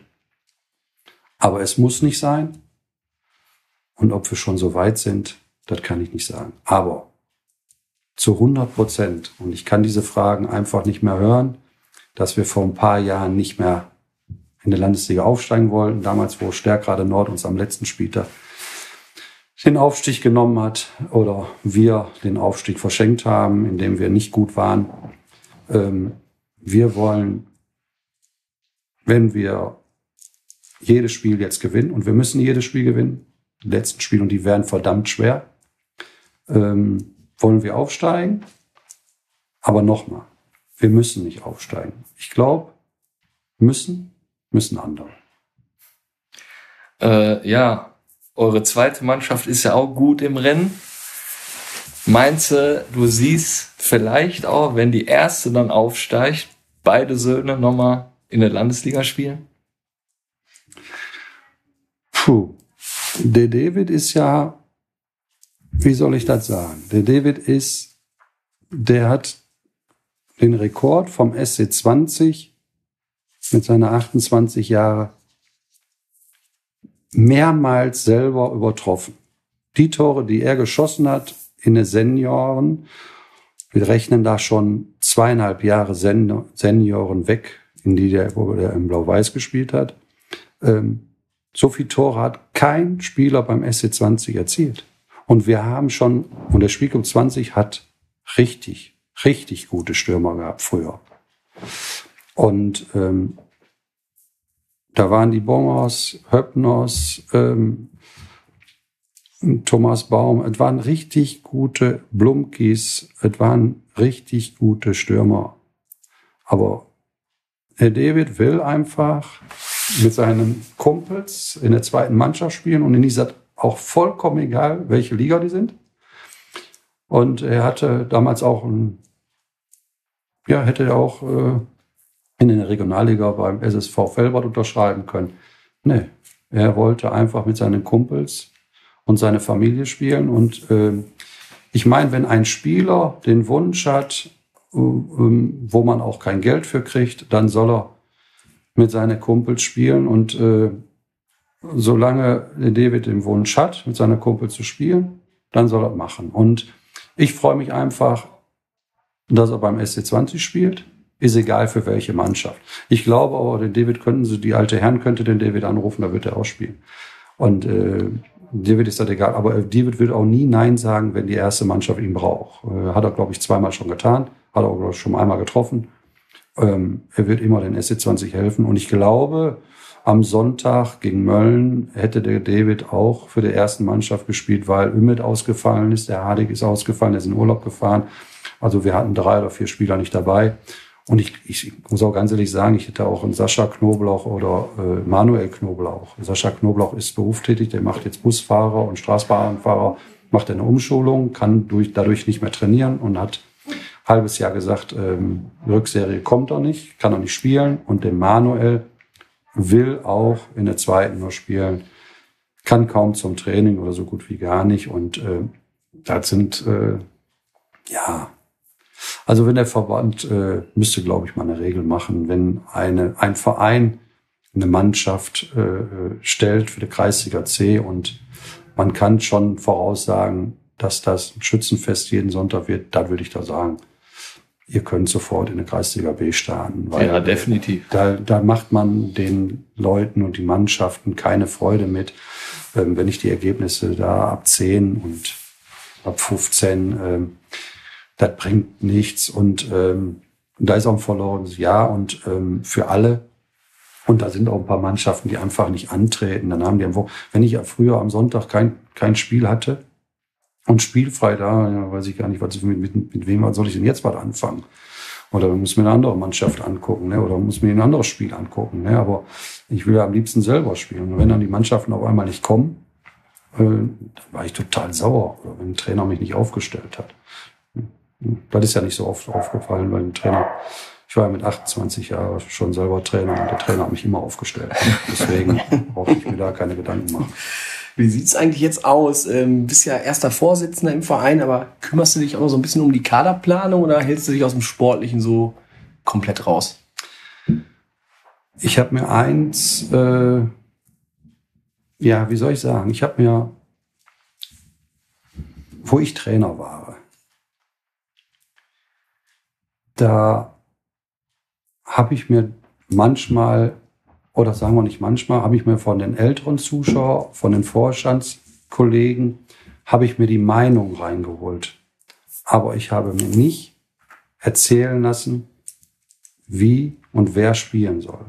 Aber es muss nicht sein. Und ob wir schon so weit sind, das kann ich nicht sagen. Aber zu 100 Prozent, und ich kann diese Fragen einfach nicht mehr hören, dass wir vor ein paar Jahren nicht mehr in der Landesliga aufsteigen wollten. Damals, wo Stärkrade Nord uns am letzten Spieltag den Aufstieg genommen hat oder wir den Aufstieg verschenkt haben, indem wir nicht gut waren. Ähm, wir wollen, wenn wir jedes Spiel jetzt gewinnen, und wir müssen jedes Spiel gewinnen, die letzten Spiele, und die werden verdammt schwer, ähm, wollen wir aufsteigen. Aber nochmal, wir müssen nicht aufsteigen. Ich glaube, müssen, müssen andere. Äh, ja, eure zweite Mannschaft ist ja auch gut im Rennen. Meinst du, du siehst vielleicht auch, wenn die erste dann aufsteigt, beide Söhne nochmal in der Landesliga spielen? Puh. Der David ist ja, wie soll ich das sagen? Der David ist, der hat den Rekord vom SC20 mit seiner 28 Jahre mehrmals selber übertroffen. Die Tore, die er geschossen hat in den Senioren, wir rechnen da schon zweieinhalb Jahre Sen Senioren weg, in die der, wo der im Blau-Weiß gespielt hat. Ähm, so viele Tore hat kein Spieler beim SC20 erzielt. Und wir haben schon, und der Spielclub 20 hat richtig, richtig gute Stürmer gehabt früher. Und ähm, da waren die Bongers, Höppners, ähm, Thomas Baum. Es waren richtig gute Blumkis. Es waren richtig gute Stürmer. Aber Herr David will einfach mit seinen Kumpels in der zweiten Mannschaft spielen und in dieser auch vollkommen egal, welche Liga die sind. Und er hatte damals auch ein, ja, hätte er auch äh, in der Regionalliga beim SSV Felbert unterschreiben können. Nee, er wollte einfach mit seinen Kumpels und seine Familie spielen. Und äh, ich meine, wenn ein Spieler den Wunsch hat, äh, wo man auch kein Geld für kriegt, dann soll er mit seinen Kumpels spielen. Und äh, solange David den Wunsch hat, mit seinen Kumpels zu spielen, dann soll er machen. Und ich freue mich einfach, dass er beim SC20 spielt ist egal für welche Mannschaft. Ich glaube aber, den David könnten sie, die alte Herren könnte den David anrufen, da wird er auch spielen. Und äh, David ist das egal, aber David wird auch nie Nein sagen, wenn die erste Mannschaft ihn braucht. Äh, hat er, glaube ich, zweimal schon getan, hat er, glaube ich, schon einmal getroffen. Ähm, er wird immer den SC20 helfen. Und ich glaube, am Sonntag gegen Mölln hätte der David auch für die ersten Mannschaft gespielt, weil Ümit ausgefallen ist, der Hardig ist ausgefallen, der ist in Urlaub gefahren. Also wir hatten drei oder vier Spieler nicht dabei. Und ich, ich muss auch ganz ehrlich sagen, ich hätte auch einen Sascha Knoblauch oder äh, Manuel Knoblauch. Sascha Knoblauch ist berufstätig, der macht jetzt Busfahrer und Straßbahnfahrer, macht eine Umschulung, kann durch, dadurch nicht mehr trainieren und hat halbes Jahr gesagt, ähm, Rückserie kommt er nicht, kann er nicht spielen. Und der Manuel will auch in der zweiten nur spielen, kann kaum zum Training oder so gut wie gar nicht. Und äh, das sind äh, ja also wenn der Verband äh, müsste, glaube ich, mal eine Regel machen, wenn eine, ein Verein eine Mannschaft äh, stellt für die Kreisliga C und man kann schon voraussagen, dass das Schützenfest jeden Sonntag wird, da würde ich da sagen, ihr könnt sofort in der Kreisliga B starten. Weil ja, definitiv. Da, da macht man den Leuten und die Mannschaften keine Freude mit, ähm, wenn ich die Ergebnisse da ab 10 und ab 15 ähm, das bringt nichts. Und ähm, da ist auch ein verlorenes Jahr und ähm, für alle. Und da sind auch ein paar Mannschaften, die einfach nicht antreten. Dann haben die einfach, wenn ich ja früher am Sonntag kein, kein Spiel hatte und spielfrei da, ja, weiß ich gar nicht, was, mit, mit, mit wem soll ich denn jetzt was anfangen? Oder muss mir eine andere Mannschaft angucken, ne? oder muss mir ein anderes Spiel angucken. Ne? Aber ich will ja am liebsten selber spielen. Und wenn dann die Mannschaften auf einmal nicht kommen, äh, dann war ich total sauer, oder wenn ein Trainer mich nicht aufgestellt hat. Das ist ja nicht so oft aufgefallen beim Trainer. Ich war ja mit 28 Jahren schon selber Trainer und der Trainer hat mich immer aufgestellt. Deswegen brauche ich mir da keine Gedanken machen. Wie sieht's eigentlich jetzt aus? Ähm, bist ja erster Vorsitzender im Verein, aber kümmerst du dich auch noch so ein bisschen um die Kaderplanung oder hältst du dich aus dem Sportlichen so komplett raus? Ich habe mir eins, äh, ja, wie soll ich sagen? Ich habe mir, wo ich Trainer war, da habe ich mir manchmal, oder sagen wir nicht manchmal, habe ich mir von den älteren Zuschauern, von den Vorstandskollegen, habe ich mir die Meinung reingeholt. Aber ich habe mir nicht erzählen lassen, wie und wer spielen soll.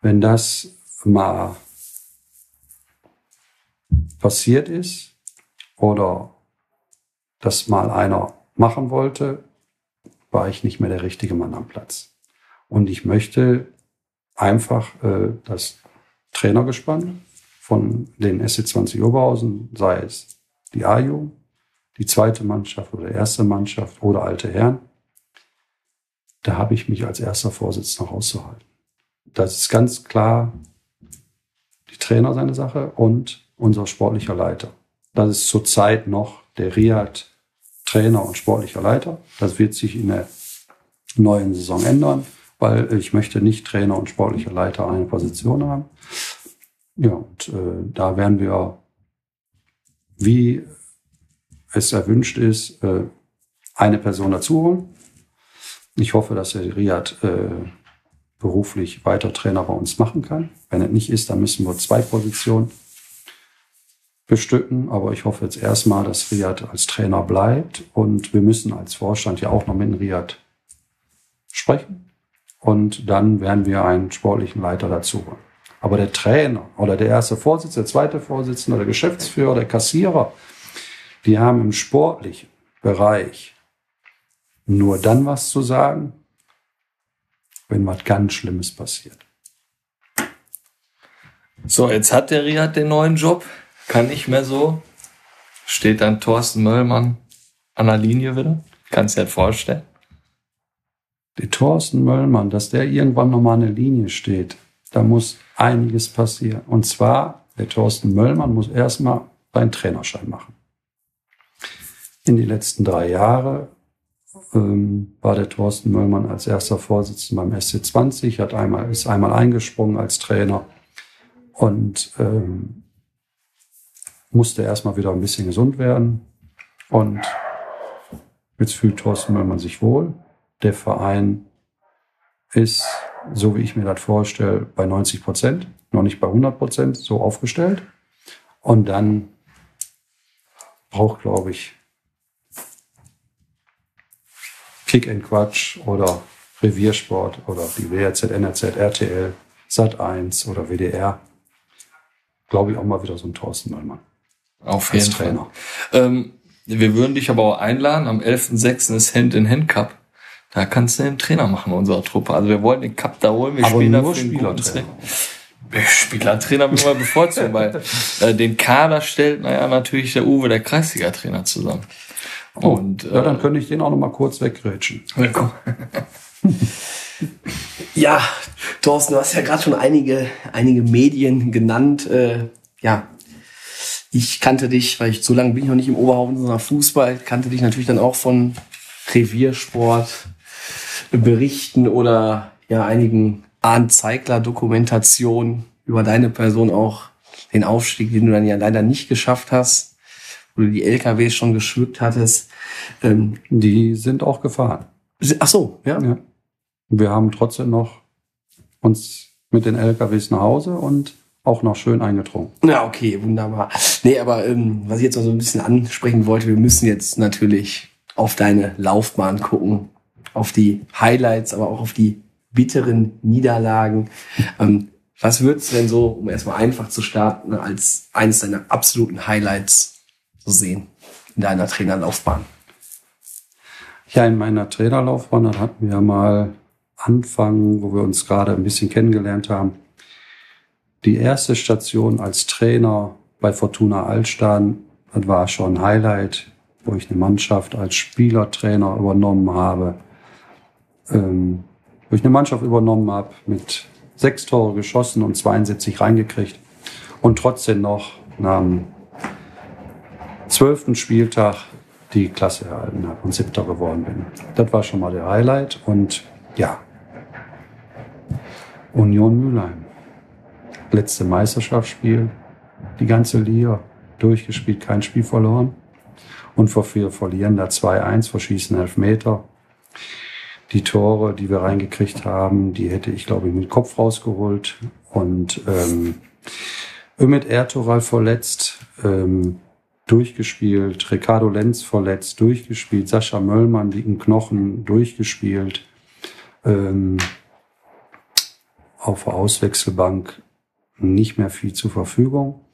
Wenn das mal passiert ist oder das mal einer machen wollte, war ich nicht mehr der richtige Mann am Platz. Und ich möchte einfach äh, das Trainergespann von den SC20 Oberhausen, sei es die A-Jugend, die zweite Mannschaft oder erste Mannschaft oder alte Herren, da habe ich mich als erster Vorsitzender rauszuhalten. Das ist ganz klar die Trainer seine Sache und unser sportlicher Leiter. Das ist zurzeit noch der Riad Trainer und sportlicher Leiter. Das wird sich in der neuen Saison ändern, weil ich möchte nicht Trainer und sportlicher Leiter eine Position haben. Ja, und äh, da werden wir, wie es erwünscht ist, äh, eine Person dazu holen. Ich hoffe, dass der Riad äh, beruflich weiter Trainer bei uns machen kann. Wenn es nicht ist, dann müssen wir zwei Positionen bestücken. Aber ich hoffe jetzt erstmal, dass Riad als Trainer bleibt. Und wir müssen als Vorstand ja auch noch mit Riad sprechen. Und dann werden wir einen sportlichen Leiter dazu holen. Aber der Trainer oder der erste Vorsitzende, der zweite Vorsitzende, der Geschäftsführer, der Kassierer, die haben im sportlichen Bereich nur dann was zu sagen, wenn was ganz Schlimmes passiert. So, jetzt hat der Riad den neuen Job, kann nicht mehr so. Steht dann Thorsten Möllmann an der Linie wieder. Kannst dir vorstellen? Der Thorsten Möllmann, dass der irgendwann nochmal an der Linie steht, da muss einiges passieren. Und zwar, der Thorsten Möllmann muss erstmal seinen Trainerschein machen. In die letzten drei Jahre ähm, war der Thorsten Möllmann als erster Vorsitzender beim SC20, hat einmal, ist einmal eingesprungen als Trainer und ähm, musste erstmal wieder ein bisschen gesund werden. Und jetzt fühlt Thorsten Möllmann sich wohl. Der Verein ist, so wie ich mir das vorstelle, bei 90 Prozent, noch nicht bei 100 Prozent, so aufgestellt. Und dann braucht, glaube ich, Kick and Quatsch oder Reviersport oder die WRZ, NRZ, RTL, Sat1 oder WDR. Glaube ich auch mal wieder so ein Thorsten Neumann. Auf jeden Trainer. Fall. Ähm, wir würden dich aber auch einladen. Am 11.06. ist Hand-in-Hand Cup. Da kannst du den Trainer machen unserer Truppe. Also wir wollen den Cup da holen. Wir Aber spielen nur dafür Spielertrainer. Trainer. Spielertrainer müssen wir bevorzugen, weil äh, den Kader stellt, naja, natürlich der Uwe, der Kreisliga-Trainer zusammen. Und Ja, dann äh, könnte ich den auch noch mal kurz wegrätschen. Ja, Thorsten, du hast ja gerade schon einige, einige Medien genannt. Äh, ja, ich kannte dich, weil ich so lange bin ich noch nicht im Oberhaufen, sondern Fußball, kannte dich natürlich dann auch von Reviersport, Berichten oder ja einigen Arndt Zeigler Dokumentationen über deine Person auch den Aufstieg, den du dann ja leider nicht geschafft hast, wo du die LKWs schon geschmückt hattest. Ähm, Die sind auch gefahren. ach so, ja. Ja. Wir haben trotzdem noch uns mit den LKWs nach Hause und auch noch schön eingetrunken. Ja, okay, wunderbar. Nee, aber ähm, was ich jetzt noch so ein bisschen ansprechen wollte, wir müssen jetzt natürlich auf deine Laufbahn gucken, auf die Highlights, aber auch auf die bitteren Niederlagen. Ähm, was würdest du denn so, um erstmal einfach zu starten, als eines deiner absoluten Highlights so sehen in deiner Trainerlaufbahn? Ja, in meiner Trainerlaufbahn hatten wir mal Anfang, wo wir uns gerade ein bisschen kennengelernt haben, die erste Station als Trainer bei Fortuna Allstein, das war schon ein Highlight, wo ich eine Mannschaft als Spielertrainer übernommen habe, ähm, wo ich eine Mannschaft übernommen habe mit sechs Tore geschossen und 72 reingekriegt und trotzdem noch dem zwölften Spieltag die Klasse erhalten habe und siebter geworden bin. Das war schon mal der Highlight und ja, Union Mülheim. Letzte Meisterschaftsspiel, die ganze Liga durchgespielt, kein Spiel verloren. Und vor wir verlieren da 2-1, verschießen Elfmeter. Die Tore, die wir reingekriegt haben, die hätte ich, glaube ich, mit Kopf rausgeholt. Und ähm, Ümit Ertuğral verletzt, ähm, durchgespielt. Ricardo Lenz verletzt, durchgespielt. Sascha Möllmann liegen Knochen, durchgespielt. Ähm, auf der Auswechselbank nicht mehr viel zur Verfügung.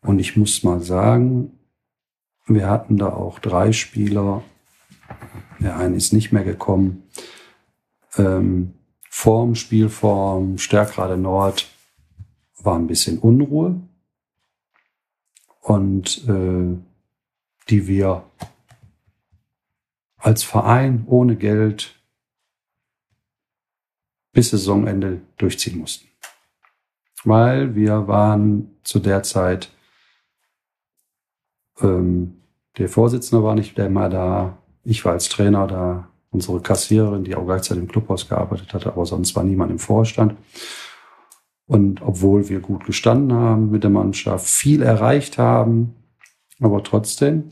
Und ich muss mal sagen, wir hatten da auch drei Spieler, Der eine ist nicht mehr gekommen. Ähm, Form, Spielform, Stärkrade Nord war ein bisschen Unruhe. Und äh, die wir als Verein ohne Geld bis Saisonende durchziehen mussten. Weil wir waren zu der Zeit, ähm, der Vorsitzende war nicht mehr da, ich war als Trainer da, unsere Kassiererin, die auch gleichzeitig im Clubhaus gearbeitet hatte, aber sonst war niemand im Vorstand. Und obwohl wir gut gestanden haben mit der Mannschaft, viel erreicht haben, aber trotzdem,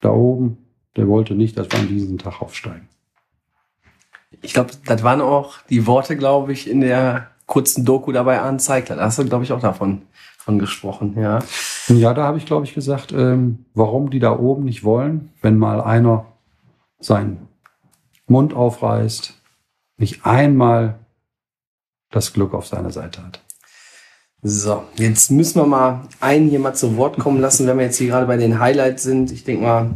da oben, der wollte nicht, dass wir an diesem Tag aufsteigen. Ich glaube, das waren auch die Worte, glaube ich, in der kurzen Doku dabei anzeigt. Da hast du, glaube ich, auch davon von gesprochen, ja. Ja, da habe ich, glaube ich, gesagt, ähm, warum die da oben nicht wollen, wenn mal einer seinen Mund aufreißt, nicht einmal das Glück auf seiner Seite hat. So, jetzt müssen wir mal einen hier mal zu Wort kommen lassen, wenn wir jetzt hier gerade bei den Highlights sind. Ich denke mal,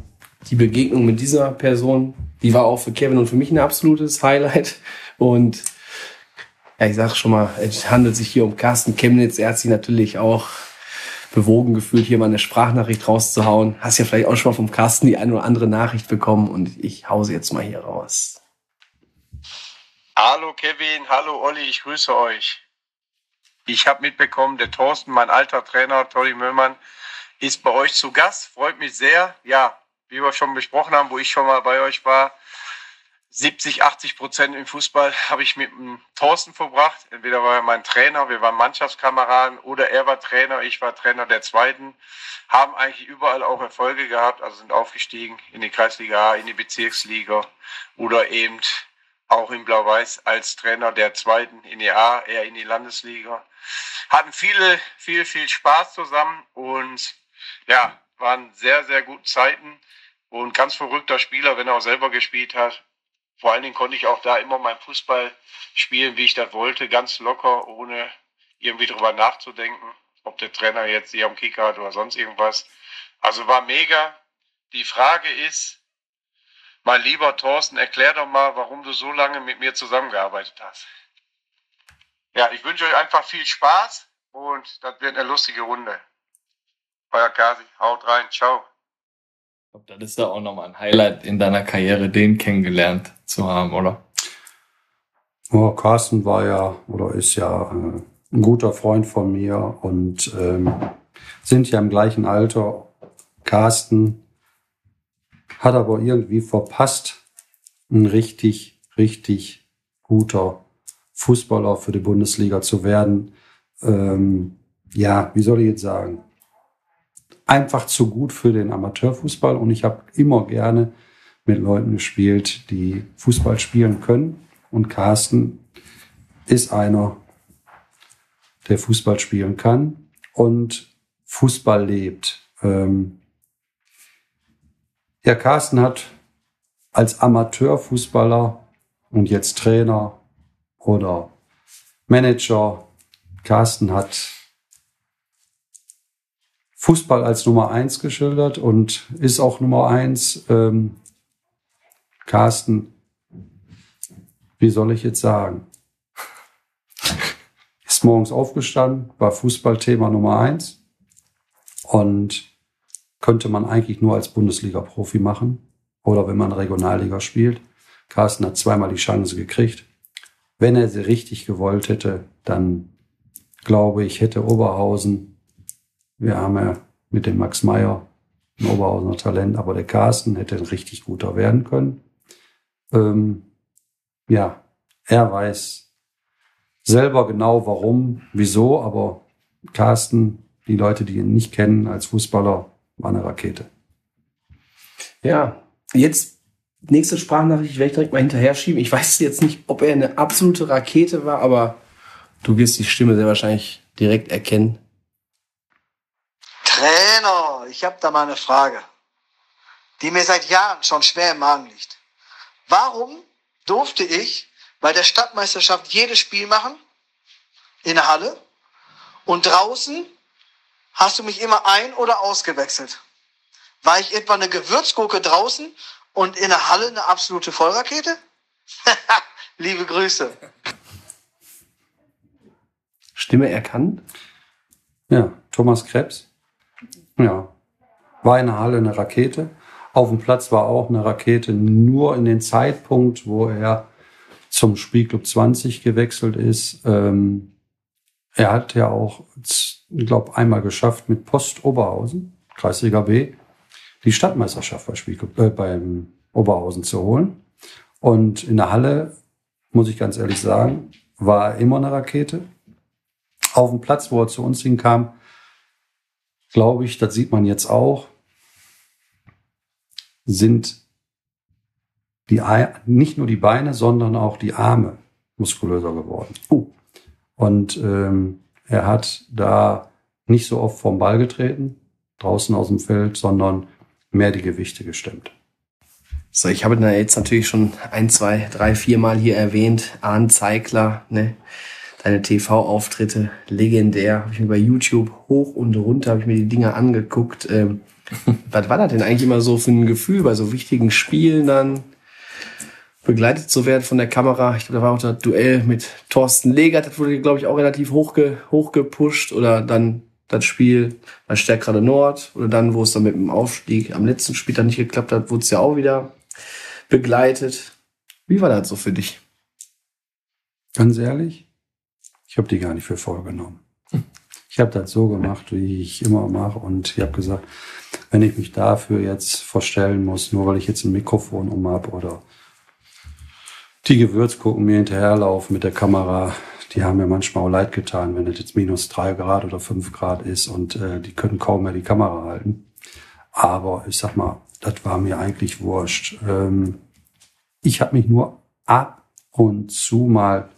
die Begegnung mit dieser Person, die war auch für Kevin und für mich ein absolutes Highlight. Und ja, ich sage schon mal, es handelt sich hier um Carsten Chemnitz. Er hat sich natürlich auch bewogen gefühlt, hier mal eine Sprachnachricht rauszuhauen. Hast ja vielleicht auch schon mal vom Carsten die eine oder andere Nachricht bekommen und ich hause jetzt mal hier raus. Hallo Kevin, hallo Olli, ich grüße euch. Ich habe mitbekommen, der Thorsten, mein alter Trainer, Tori Möllmann, ist bei euch zu Gast. Freut mich sehr. Ja, wie wir schon besprochen haben, wo ich schon mal bei euch war, 70, 80 Prozent im Fußball habe ich mit dem Thorsten verbracht. Entweder war er mein Trainer, wir waren Mannschaftskameraden oder er war Trainer, ich war Trainer der Zweiten. Haben eigentlich überall auch Erfolge gehabt, also sind aufgestiegen in die Kreisliga A, in die Bezirksliga oder eben auch in Blau-Weiß als Trainer der Zweiten in die A, eher in die Landesliga. Hatten viele, viel, viel Spaß zusammen und ja, waren sehr, sehr gute Zeiten und ganz verrückter Spieler, wenn er auch selber gespielt hat. Vor allen Dingen konnte ich auch da immer mein Fußball spielen, wie ich das wollte, ganz locker, ohne irgendwie drüber nachzudenken, ob der Trainer jetzt hier am Kicker hat oder sonst irgendwas. Also war mega. Die Frage ist, mein lieber Thorsten, erklär doch mal, warum du so lange mit mir zusammengearbeitet hast. Ja, ich wünsche euch einfach viel Spaß und das wird eine lustige Runde. Euer Kasi, haut rein, ciao. Glaube, das ist da auch nochmal ein Highlight in deiner Karriere, den kennengelernt zu haben, oder? Oh, Carsten war ja oder ist ja äh, ein guter Freund von mir und ähm, sind ja im gleichen Alter. Carsten hat aber irgendwie verpasst, ein richtig, richtig guter Fußballer für die Bundesliga zu werden. Ähm, ja, wie soll ich jetzt sagen? Einfach zu gut für den Amateurfußball und ich habe immer gerne mit Leuten gespielt, die Fußball spielen können. Und Carsten ist einer, der Fußball spielen kann und Fußball lebt. Ähm, ja, Carsten hat als Amateurfußballer und jetzt Trainer oder Manager, Carsten hat Fußball als Nummer eins geschildert und ist auch Nummer eins. Ähm, Carsten, wie soll ich jetzt sagen? Ist morgens aufgestanden, war Fußballthema Nummer eins und könnte man eigentlich nur als Bundesliga-Profi machen oder wenn man Regionalliga spielt. Carsten hat zweimal die Chance gekriegt. Wenn er sie richtig gewollt hätte, dann glaube ich, hätte Oberhausen, wir haben ja mit dem Max Meyer ein Oberhausener Talent, aber der Carsten hätte ein richtig guter werden können. Ähm, ja, er weiß selber genau warum, wieso, aber Carsten, die Leute, die ihn nicht kennen als Fußballer, war eine Rakete. Ja, jetzt nächste Sprachnachricht werde ich direkt mal hinterher schieben. Ich weiß jetzt nicht, ob er eine absolute Rakete war, aber du wirst die Stimme sehr wahrscheinlich direkt erkennen. Trainer, ich habe da mal eine Frage, die mir seit Jahren schon schwer im Magen liegt. Warum durfte ich bei der Stadtmeisterschaft jedes Spiel machen in der Halle und draußen hast du mich immer ein- oder ausgewechselt? War ich etwa eine Gewürzgurke draußen und in der Halle eine absolute Vollrakete? Liebe Grüße. Stimme erkannt? Ja, Thomas Krebs. Ja, war in der Halle eine Rakete. Auf dem Platz war auch eine Rakete, nur in den Zeitpunkt, wo er zum Spielclub 20 gewechselt ist. Ähm, er hat ja auch, ich glaube, einmal geschafft mit Post Oberhausen, Kreisliga B, die Stadtmeisterschaft bei Spielclub, äh, beim Oberhausen zu holen. Und in der Halle, muss ich ganz ehrlich sagen, war er immer eine Rakete. Auf dem Platz, wo er zu uns hinkam, glaube ich, das sieht man jetzt auch, sind die, nicht nur die Beine, sondern auch die Arme muskulöser geworden. Oh. Und ähm, er hat da nicht so oft vom Ball getreten, draußen aus dem Feld, sondern mehr die Gewichte gestemmt. So, ich habe ihn ja jetzt natürlich schon ein, zwei, drei, vier Mal hier erwähnt. Arndt Zeigler, ne? Deine TV-Auftritte, legendär. Habe ich mir bei YouTube hoch und runter, habe ich mir die Dinger angeguckt. Ähm, was war das denn eigentlich immer so für ein Gefühl bei so wichtigen Spielen dann? begleitet zu werden von der Kamera. Ich glaube, da war auch das Duell mit Thorsten Legert, das wurde, glaube ich, auch relativ hochge hochgepusht. Oder dann das Spiel bei Stärkrade Nord. Oder dann, wo es dann mit dem Aufstieg am letzten Spiel dann nicht geklappt hat, wurde es ja auch wieder begleitet. Wie war das so für dich? Ganz ehrlich, ich habe die gar nicht für voll genommen. Ich habe das so gemacht, wie ich immer mache. Und ich habe gesagt, wenn ich mich dafür jetzt verstellen muss, nur weil ich jetzt ein Mikrofon um habe oder die Gewürzgucken mir hinterherlaufen mit der Kamera, die haben mir manchmal auch leid getan, wenn es jetzt minus drei Grad oder fünf Grad ist und äh, die können kaum mehr die Kamera halten. Aber ich sag mal, das war mir eigentlich wurscht. Ähm, ich habe mich nur ab und zu mal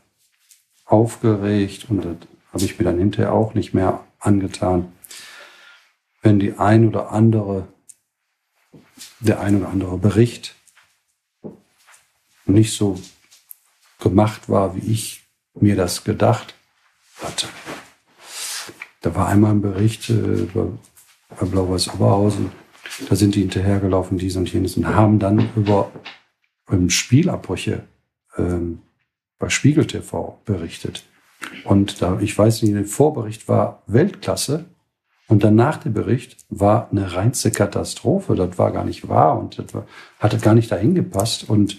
aufgeregt und das habe ich mir dann hinterher auch nicht mehr angetan, wenn die ein oder andere, der ein oder andere Bericht nicht so gemacht war, wie ich mir das gedacht hatte. Da war einmal ein Bericht äh, bei, Blau-Weiß Oberhausen, da sind die hinterhergelaufen, dies und jenes, und haben dann über ähm, Spielabbrüche ähm, bei Spiegel TV berichtet. Und da, ich weiß nicht, der Vorbericht war Weltklasse und danach der Bericht war eine reinste Katastrophe. Das war gar nicht wahr und das war, hatte gar nicht dahin gepasst. Und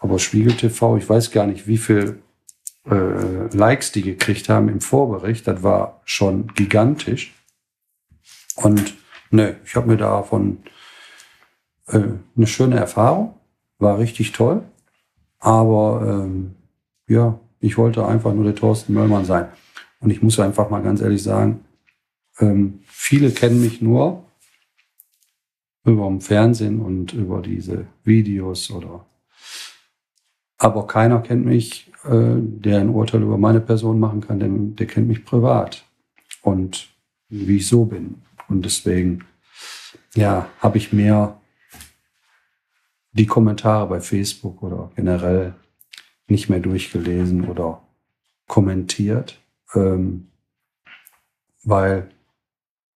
aber Spiegel TV, ich weiß gar nicht, wie viel äh, Likes die gekriegt haben im Vorbericht. Das war schon gigantisch. Und ne, ich habe mir davon äh, eine schöne Erfahrung, war richtig toll. Aber ähm, ja, ich wollte einfach nur der Thorsten Möllmann sein. Und ich muss einfach mal ganz ehrlich sagen, ähm, viele kennen mich nur über dem Fernsehen und über diese Videos oder aber keiner kennt mich, äh, der ein Urteil über meine Person machen kann, denn der kennt mich privat und wie ich so bin. Und deswegen, ja, habe ich mehr die Kommentare bei Facebook oder generell nicht mehr durchgelesen oder kommentiert, ähm, weil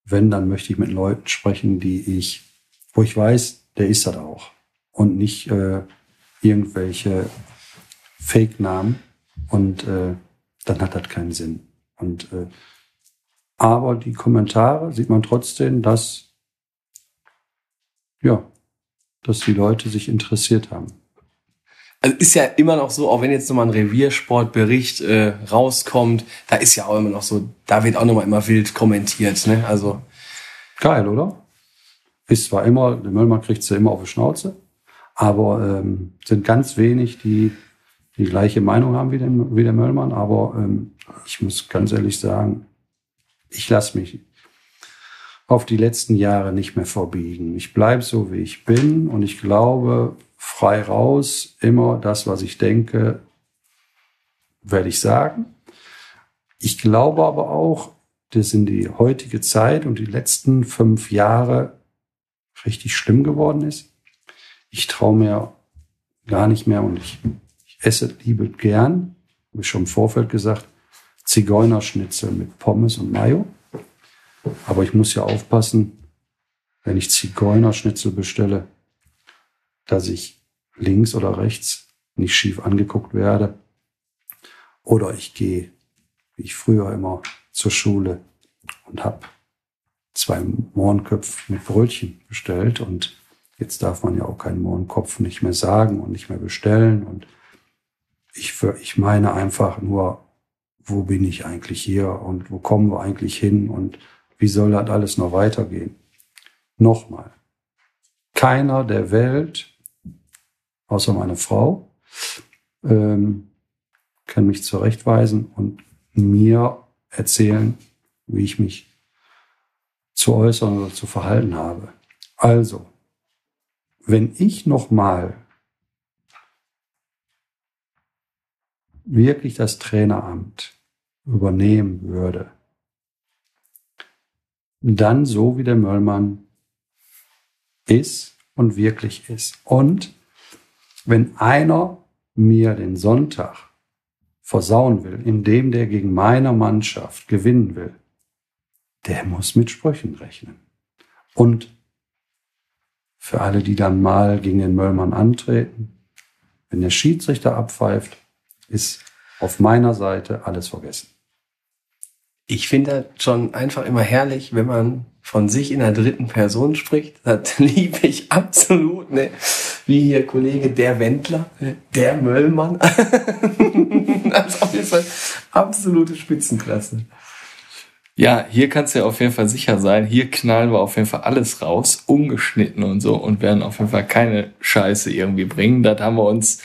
wenn, dann möchte ich mit Leuten sprechen, die ich, wo ich weiß, der ist das auch und nicht äh, irgendwelche Fake-Namen und äh, dann hat das keinen Sinn. Und äh, aber die Kommentare sieht man trotzdem, dass ja, dass die Leute sich interessiert haben. Also ist ja immer noch so, auch wenn jetzt nochmal ein Reviersportbericht äh, rauskommt, da ist ja auch immer noch so, da wird auch nochmal immer wild kommentiert. Ne? Also Geil, oder? Ist zwar immer, der Möllmann kriegt sie immer auf die Schnauze, aber ähm, sind ganz wenig, die die gleiche Meinung haben wie der, wie der Möllmann. Aber ähm, ich muss ganz ehrlich sagen, ich lasse mich auf die letzten Jahre nicht mehr verbiegen. Ich bleibe so, wie ich bin und ich glaube, frei raus, immer das, was ich denke, werde ich sagen. Ich glaube aber auch, dass in die heutige Zeit und die letzten fünf Jahre richtig schlimm geworden ist. Ich traue mir gar nicht mehr und ich, ich esse liebe gern, ich schon im Vorfeld gesagt, Zigeunerschnitzel mit Pommes und Mayo. Aber ich muss ja aufpassen, wenn ich Zigeunerschnitzel bestelle, dass ich links oder rechts nicht schief angeguckt werde. Oder ich gehe, wie ich früher immer, zur Schule und habe zwei Mohrenköpfe mit Brötchen bestellt. Und jetzt darf man ja auch keinen Mohrenkopf nicht mehr sagen und nicht mehr bestellen. Und ich, ich meine einfach nur, wo bin ich eigentlich hier und wo kommen wir eigentlich hin und wie soll das alles noch weitergehen? Nochmal, keiner der Welt, außer meine Frau, ähm, kann mich zurechtweisen und mir erzählen, wie ich mich zu äußern oder zu verhalten habe. Also, wenn ich nochmal wirklich das Traineramt übernehmen würde, dann so wie der Möllmann ist und wirklich ist. Und wenn einer mir den Sonntag versauen will, indem der gegen meine Mannschaft gewinnen will, der muss mit Sprüchen rechnen. Und für alle, die dann mal gegen den Möllmann antreten, wenn der Schiedsrichter abpfeift, ist auf meiner Seite alles vergessen. Ich finde das schon einfach immer herrlich, wenn man von sich in der dritten Person spricht. Das liebe ich absolut. Ne? Wie hier Kollege der Wendler, der Möllmann. das ist auf jeden Fall absolute Spitzenklasse. Ja, hier kannst du ja auf jeden Fall sicher sein. Hier knallen wir auf jeden Fall alles raus, ungeschnitten und so und werden auf jeden Fall keine Scheiße irgendwie bringen. Das haben wir uns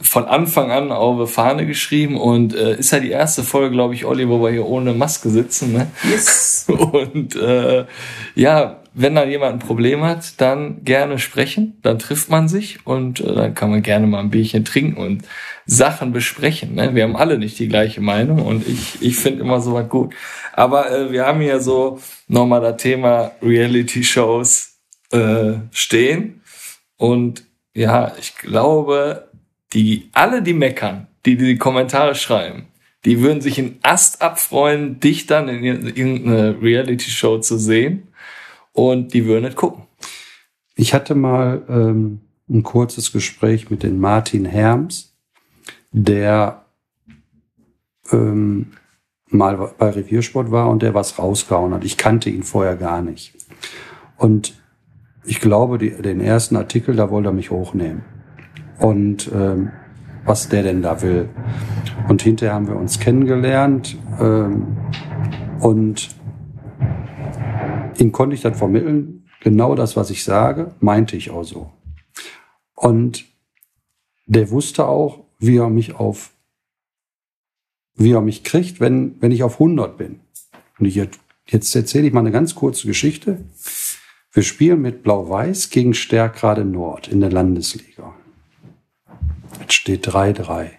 von Anfang an auf eine Fahne geschrieben und äh, ist ja die erste Folge, glaube ich, Olli, wo wir hier ohne Maske sitzen. Ne? Yes. Und äh, ja, wenn da jemand ein Problem hat, dann gerne sprechen, dann trifft man sich und äh, dann kann man gerne mal ein Bierchen trinken und Sachen besprechen. Ne? Wir haben alle nicht die gleiche Meinung und ich, ich finde immer so was gut. Aber äh, wir haben hier so nochmal das Thema Reality-Shows äh, stehen und ja, ich glaube, die alle, die meckern, die die Kommentare schreiben, die würden sich in Ast abfreuen, dich dann in irgendeine Reality-Show zu sehen und die würden nicht gucken. Ich hatte mal ähm, ein kurzes Gespräch mit den Martin Herms, der ähm, mal bei Reviersport war und der was rausgehauen hat. Ich kannte ihn vorher gar nicht. Und ich glaube, die, den ersten Artikel, da wollte er mich hochnehmen und ähm, was der denn da will. Und hinterher haben wir uns kennengelernt ähm, und ihm konnte ich dann vermitteln, genau das, was ich sage, meinte ich auch so. Und der wusste auch, wie er mich auf, wie er mich kriegt, wenn, wenn ich auf 100 bin. Und ich, jetzt erzähle ich mal eine ganz kurze Geschichte. Wir spielen mit Blau-Weiß gegen Stärkrade Nord in der Landesliga. Jetzt steht 3-3.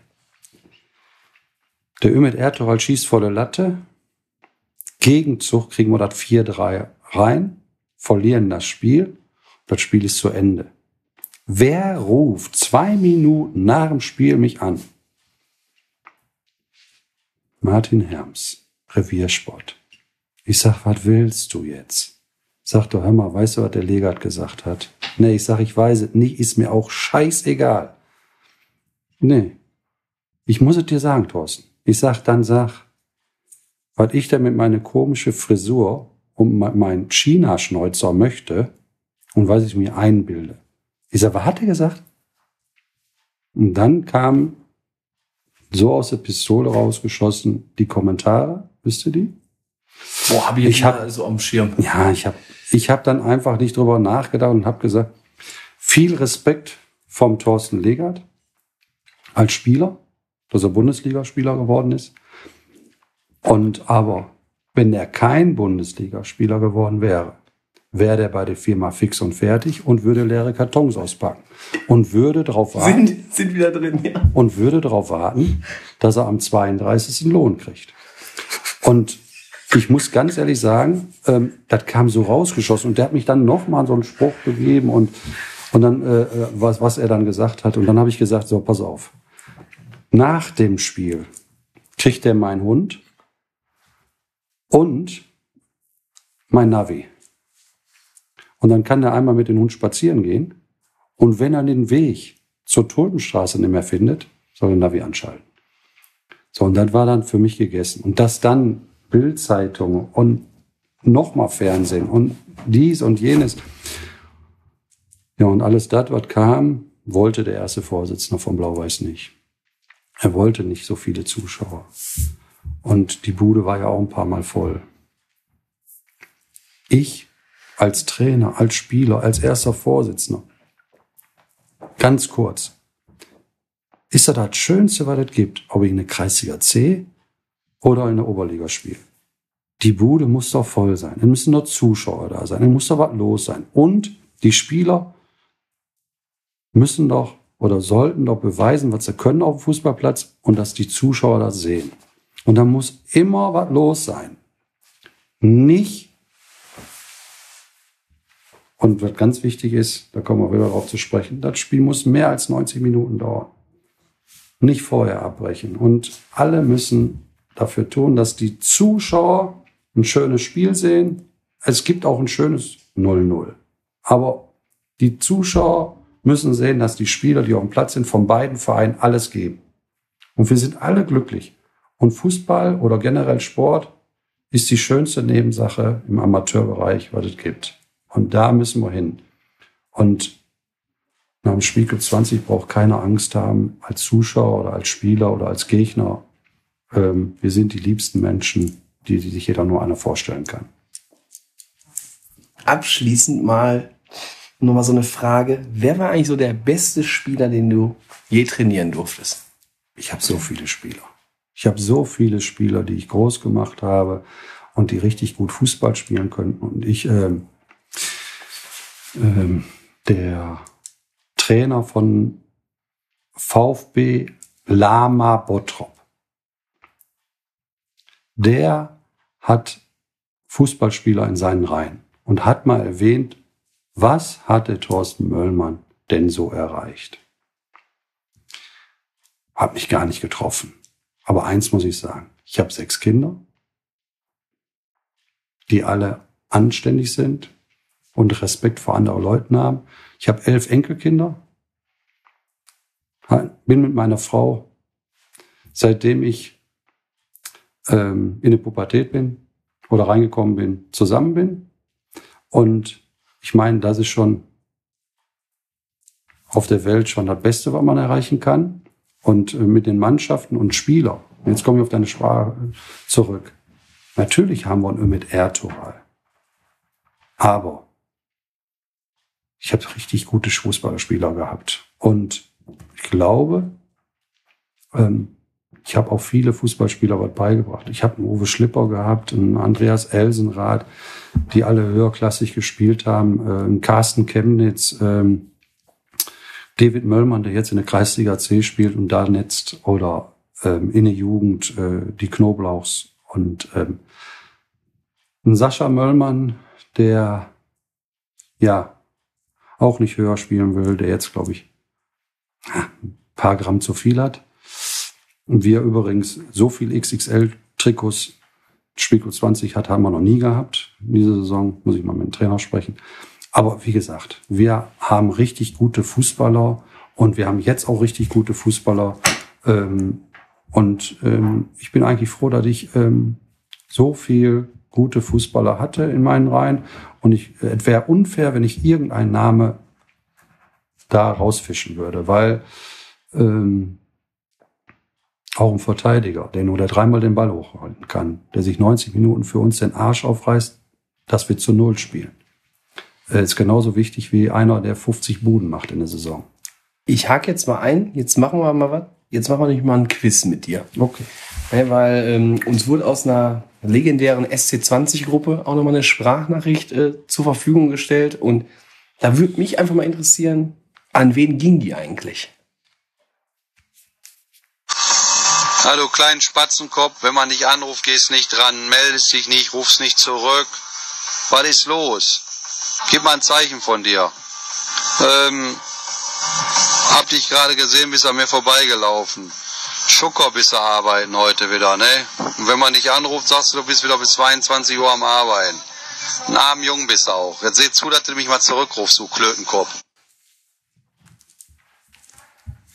Der Ümit Ertuğral schießt volle Latte. Gegenzug kriegen wir das 4-3 rein, verlieren das Spiel. Das Spiel ist zu Ende. Wer ruft zwei Minuten nach dem Spiel mich an? Martin Herms, Reviersport. Ich sag, was willst du jetzt? Sag doch, hör mal, weißt du, was der Legat gesagt hat? Nee, ich sag, ich weiß es nicht, ist mir auch scheißegal. Nee. Ich muss es dir sagen, Thorsten. Ich sag, dann sag, was ich da mit meiner komischen Frisur und mein China-Schnäuzer möchte und was ich mir einbilde. Ich sag, was hat er gesagt? Und dann kam so aus der Pistole rausgeschossen die Kommentare, wisst ihr die? Boah, hab ich, Ich hab so am Schirm. Ja, ich habe ich hab dann einfach nicht drüber nachgedacht und habe gesagt, viel Respekt vom Thorsten Legert als Spieler, dass er Bundesligaspieler geworden ist. Und aber, wenn er kein Bundesligaspieler geworden wäre, wäre der bei der Firma fix und fertig und würde leere Kartons auspacken und würde darauf warten Sind, sind wieder drin, ja. und würde darauf warten, dass er am 32. Lohn kriegt. Und ich muss ganz ehrlich sagen, ähm, das kam so rausgeschossen und der hat mich dann noch mal so einen Spruch gegeben und und dann äh, äh, was was er dann gesagt hat und dann habe ich gesagt so pass auf nach dem Spiel kriegt er meinen Hund und mein Navi und dann kann er einmal mit dem Hund spazieren gehen Und wenn er den Weg zur Tulpenstraße nicht mehr findet, soll er Navi anschalten. So, und das war dann für mich gegessen. Und dass dann Bildzeitung und nochmal Fernsehen und dies und jenes. Ja, und alles das, was kam, wollte der erste Vorsitzende von Blau-Weiß nicht. Er wollte nicht so viele Zuschauer. Und die Bude war ja auch ein paar Mal voll. Ich als Trainer, als Spieler, als erster Vorsitzender, ganz kurz, ist das das Schönste, was es gibt, ob ich eine Kreisliga C oder in der Oberliga spiele. Die Bude muss doch voll sein. Es müssen doch Zuschauer da sein. Es muss doch was los sein. Und die Spieler müssen doch oder sollten doch beweisen, was sie können auf dem Fußballplatz und dass die Zuschauer das sehen. Und da muss immer was los sein. Nicht. Und was ganz wichtig ist, da kommen wir wieder darauf zu sprechen, das Spiel muss mehr als 90 Minuten dauern. Nicht vorher abbrechen. Und alle müssen dafür tun, dass die Zuschauer ein schönes Spiel sehen. Es gibt auch ein schönes 0-0. Aber die Zuschauer müssen sehen, dass die Spieler, die auf dem Platz sind, von beiden Vereinen alles geben. Und wir sind alle glücklich. Und Fußball oder generell Sport ist die schönste Nebensache im Amateurbereich, was es gibt. Und da müssen wir hin. Und nach dem Spiegel 20 braucht keiner Angst haben, als Zuschauer oder als Spieler oder als Gegner. Ähm, wir sind die liebsten Menschen, die, die sich jeder nur einer vorstellen kann. Abschließend mal nur mal so eine Frage. Wer war eigentlich so der beste Spieler, den du je trainieren durftest? Ich habe so viele Spieler. Ich habe so viele Spieler, die ich groß gemacht habe und die richtig gut Fußball spielen können. Und ich, ähm, ähm, der Trainer von VfB Lama Bottrop, der hat Fußballspieler in seinen Reihen und hat mal erwähnt, was hatte Thorsten Möllmann denn so erreicht? Hat mich gar nicht getroffen. Aber eins muss ich sagen, ich habe sechs Kinder, die alle anständig sind und Respekt vor anderen Leuten haben. Ich habe elf Enkelkinder, bin mit meiner Frau, seitdem ich ähm, in die Pubertät bin oder reingekommen bin, zusammen bin. Und ich meine, das ist schon auf der Welt schon das Beste, was man erreichen kann. Und äh, mit den Mannschaften und Spielern, jetzt komme ich auf deine Sprache zurück. Natürlich haben wir mit Ertural. Aber ich habe richtig gute Fußballspieler gehabt. Und ich glaube, ähm, ich habe auch viele Fußballspieler was beigebracht. Ich habe einen Uwe Schlipper gehabt, einen Andreas Elsenrath, die alle höherklassig gespielt haben, äh, einen Carsten Chemnitz, ähm, David Möllmann, der jetzt in der Kreisliga C spielt und da netzt, oder ähm, in der Jugend äh, die Knoblauchs und ähm, ein Sascha Möllmann, der ja auch nicht höher spielen will, der jetzt, glaube ich, ein paar Gramm zu viel hat. Und wir übrigens so viel XXL-Trikots Spiegel 20 hat, haben wir noch nie gehabt. In dieser Saison muss ich mal mit dem Trainer sprechen. Aber wie gesagt, wir haben richtig gute Fußballer und wir haben jetzt auch richtig gute Fußballer. Ähm, und ähm, ich bin eigentlich froh, dass ich ähm, so viel gute Fußballer hatte in meinen Reihen. Und ich, es wäre unfair, wenn ich irgendeinen Name da rausfischen würde, weil ähm, auch ein Verteidiger, der nur der dreimal den Ball hochhalten kann, der sich 90 Minuten für uns den Arsch aufreißt, dass wir zu Null spielen. Äh, ist genauso wichtig wie einer, der 50 Buden macht in der Saison. Ich hake jetzt mal ein, jetzt machen wir mal was. Jetzt machen wir nicht mal ein Quiz mit dir. Okay. Ja, weil ähm, uns wurde aus einer legendären SC20-Gruppe auch nochmal eine Sprachnachricht äh, zur Verfügung gestellt. Und da würde mich einfach mal interessieren, an wen ging die eigentlich? Hallo kleinen Spatzenkopf, wenn man dich anruft, gehst nicht dran, meldest dich nicht, rufst nicht zurück. Was ist los? Gib mal ein Zeichen von dir. Ähm, hab dich gerade gesehen, bist an mir vorbeigelaufen. Schucker bist du arbeiten heute wieder, ne? Und wenn man dich anruft, sagst du, du bist wieder bis 22 Uhr am Arbeiten. Ein armen Jungen bist du auch. Jetzt seh zu, dass du mich mal zurückrufst, du Klötenkopf.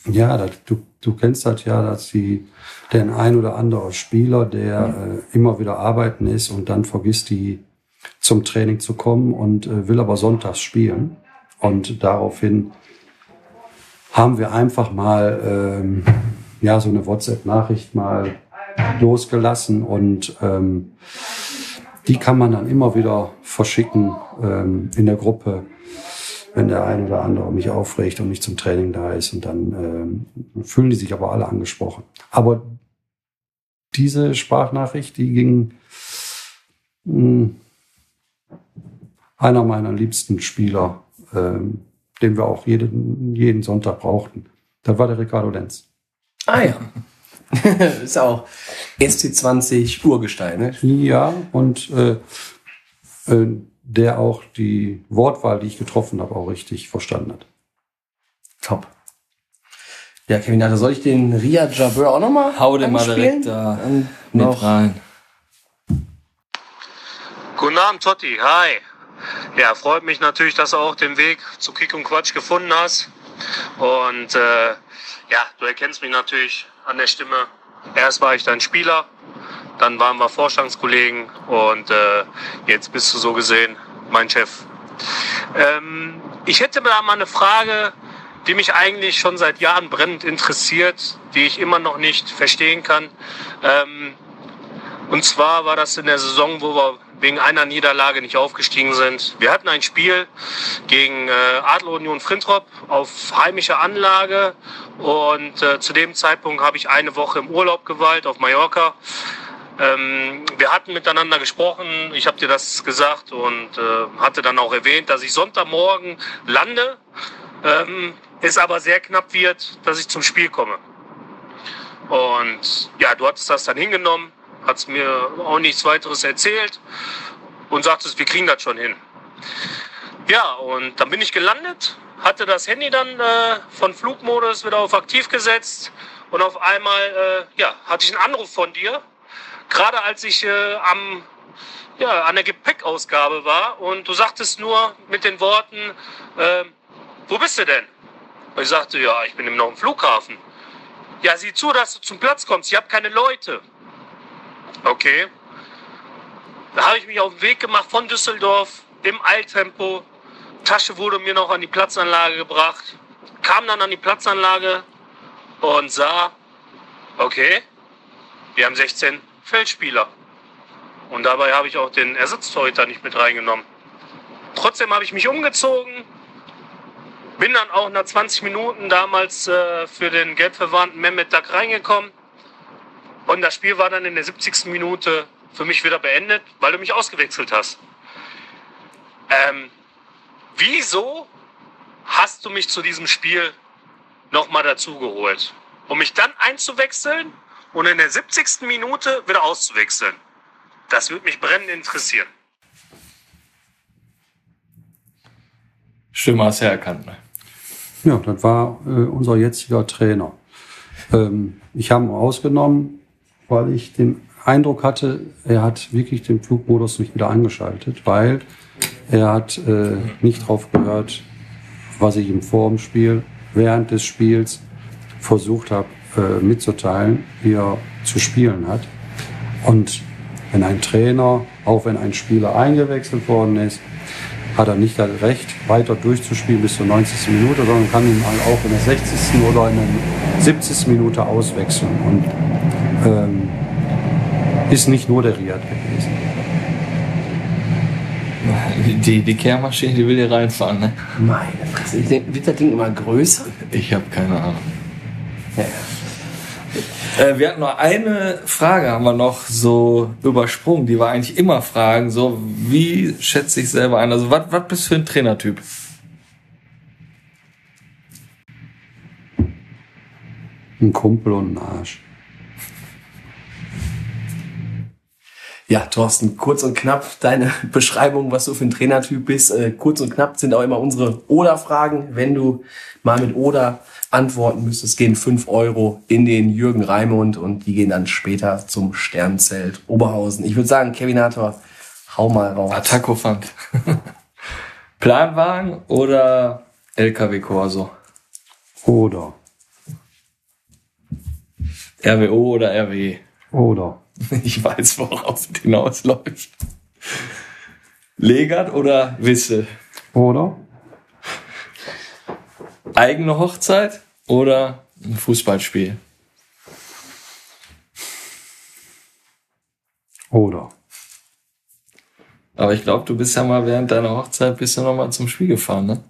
Ja, das, du, du kennst das ja, dass die, der ein oder andere Spieler, der äh, immer wieder arbeiten ist und dann vergisst die zum Training zu kommen und äh, will aber sonntags spielen. Und daraufhin haben wir einfach mal ähm, ja so eine WhatsApp-Nachricht mal losgelassen und ähm, die kann man dann immer wieder verschicken ähm, in der Gruppe, wenn der ein oder andere mich aufregt und nicht zum Training da ist. Und dann ähm, fühlen die sich aber alle angesprochen. Aber diese Sprachnachricht, die ging mh, einer meiner liebsten Spieler, ähm, den wir auch jeden, jeden Sonntag brauchten. Das war der Ricardo Lenz. Ah ja. ist auch SC20 Urgestein, ne? Ja, und äh, äh, der auch die Wortwahl, die ich getroffen habe, auch richtig verstanden hat. Top. Ja, Kevin, also soll ich den Ria Jabeur auch nochmal Hau den mal direkt da mit noch rein. Guten Abend, Totti. Hi. Ja, freut mich natürlich, dass du auch den Weg zu Kick und Quatsch gefunden hast. Und äh, ja, du erkennst mich natürlich an der Stimme. Erst war ich dein Spieler, dann waren wir Vorstandskollegen und äh, jetzt bist du so gesehen mein Chef. Ähm, ich hätte da mal eine Frage, die mich eigentlich schon seit Jahren brennend interessiert, die ich immer noch nicht verstehen kann. Ähm, und zwar war das in der Saison, wo wir wegen einer Niederlage nicht aufgestiegen sind. Wir hatten ein Spiel gegen äh, Adler Union Frintrop auf heimischer Anlage und äh, zu dem Zeitpunkt habe ich eine Woche im Urlaub geweilt auf Mallorca. Ähm, wir hatten miteinander gesprochen, ich habe dir das gesagt und äh, hatte dann auch erwähnt, dass ich Sonntagmorgen lande, ähm, es aber sehr knapp wird, dass ich zum Spiel komme. Und ja, du hattest das dann hingenommen, hast mir auch nichts weiteres erzählt und sagtest, wir kriegen das schon hin. Ja, und dann bin ich gelandet, hatte das Handy dann äh, von Flugmodus wieder auf aktiv gesetzt und auf einmal äh, ja, hatte ich einen Anruf von dir, gerade als ich äh, am, ja, an der Gepäckausgabe war und du sagtest nur mit den Worten, äh, wo bist du denn? Und ich sagte, ja, ich bin eben noch im Flughafen. Ja, sieh zu, dass du zum Platz kommst. Ich habe keine Leute. Okay. Da habe ich mich auf den Weg gemacht von Düsseldorf im Eiltempo. Tasche wurde mir noch an die Platzanlage gebracht. Kam dann an die Platzanlage und sah, okay, wir haben 16 Feldspieler. Und dabei habe ich auch den Ersatztorhüter nicht mit reingenommen. Trotzdem habe ich mich umgezogen, bin dann auch nach 20 Minuten damals äh, für den gelb verwarnten Mehmet Dak reingekommen. Und das Spiel war dann in der 70. Minute für mich wieder beendet, weil du mich ausgewechselt hast. Ähm, wieso hast du mich zu diesem Spiel nochmal dazugeholt? Um mich dann einzuwechseln und in der 70. Minute wieder auszuwechseln? Das würde mich brennend interessieren. Stimme hast du erkannt, ne? Ja, das war äh, unser jetziger Trainer. Ähm, ich habe ihn ausgenommen, weil ich den Eindruck hatte, er hat wirklich den Flugmodus nicht wieder angeschaltet, weil er hat äh, nicht drauf gehört, was ich ihm vor dem Spiel, während des Spiels versucht habe äh, mitzuteilen, wie er zu spielen hat. Und wenn ein Trainer, auch wenn ein Spieler eingewechselt worden ist, hat er nicht das Recht, weiter durchzuspielen bis zur 90. Minute, sondern kann ihn auch in der 60. oder in der 70. Minute auswechseln. Und ähm, ist nicht nur der Riad gewesen. Die, die Kehrmaschine, die will hier reinfahren, ne? Meine Fresse. Wird das Ding immer größer? Ich habe keine Ahnung. Ja. Äh, wir hatten noch eine Frage, haben wir noch so übersprungen. Die war eigentlich immer Fragen, so wie schätze ich selber ein? Also was was bist du für ein Trainertyp? Ein Kumpel und ein Arsch. Ja, Thorsten, kurz und knapp deine Beschreibung, was du für ein Trainertyp bist. Äh, kurz und knapp sind auch immer unsere Oder-Fragen. Wenn du mal mit Oder antworten müsstest, gehen fünf Euro in den Jürgen Raimund und die gehen dann später zum Sternzelt Oberhausen. Ich würde sagen, Kevinator, hau mal raus. Attacco Funk. Planwagen oder LKW Corso? Oder RWO oder RW? Oder Ich weiß, worauf es hinausläuft. Legat oder Wisse? oder Eigene Hochzeit oder ein Fußballspiel? oder. Aber ich glaube, du bist ja mal während deiner Hochzeit bist du noch mal zum Spiel gefahren, ne?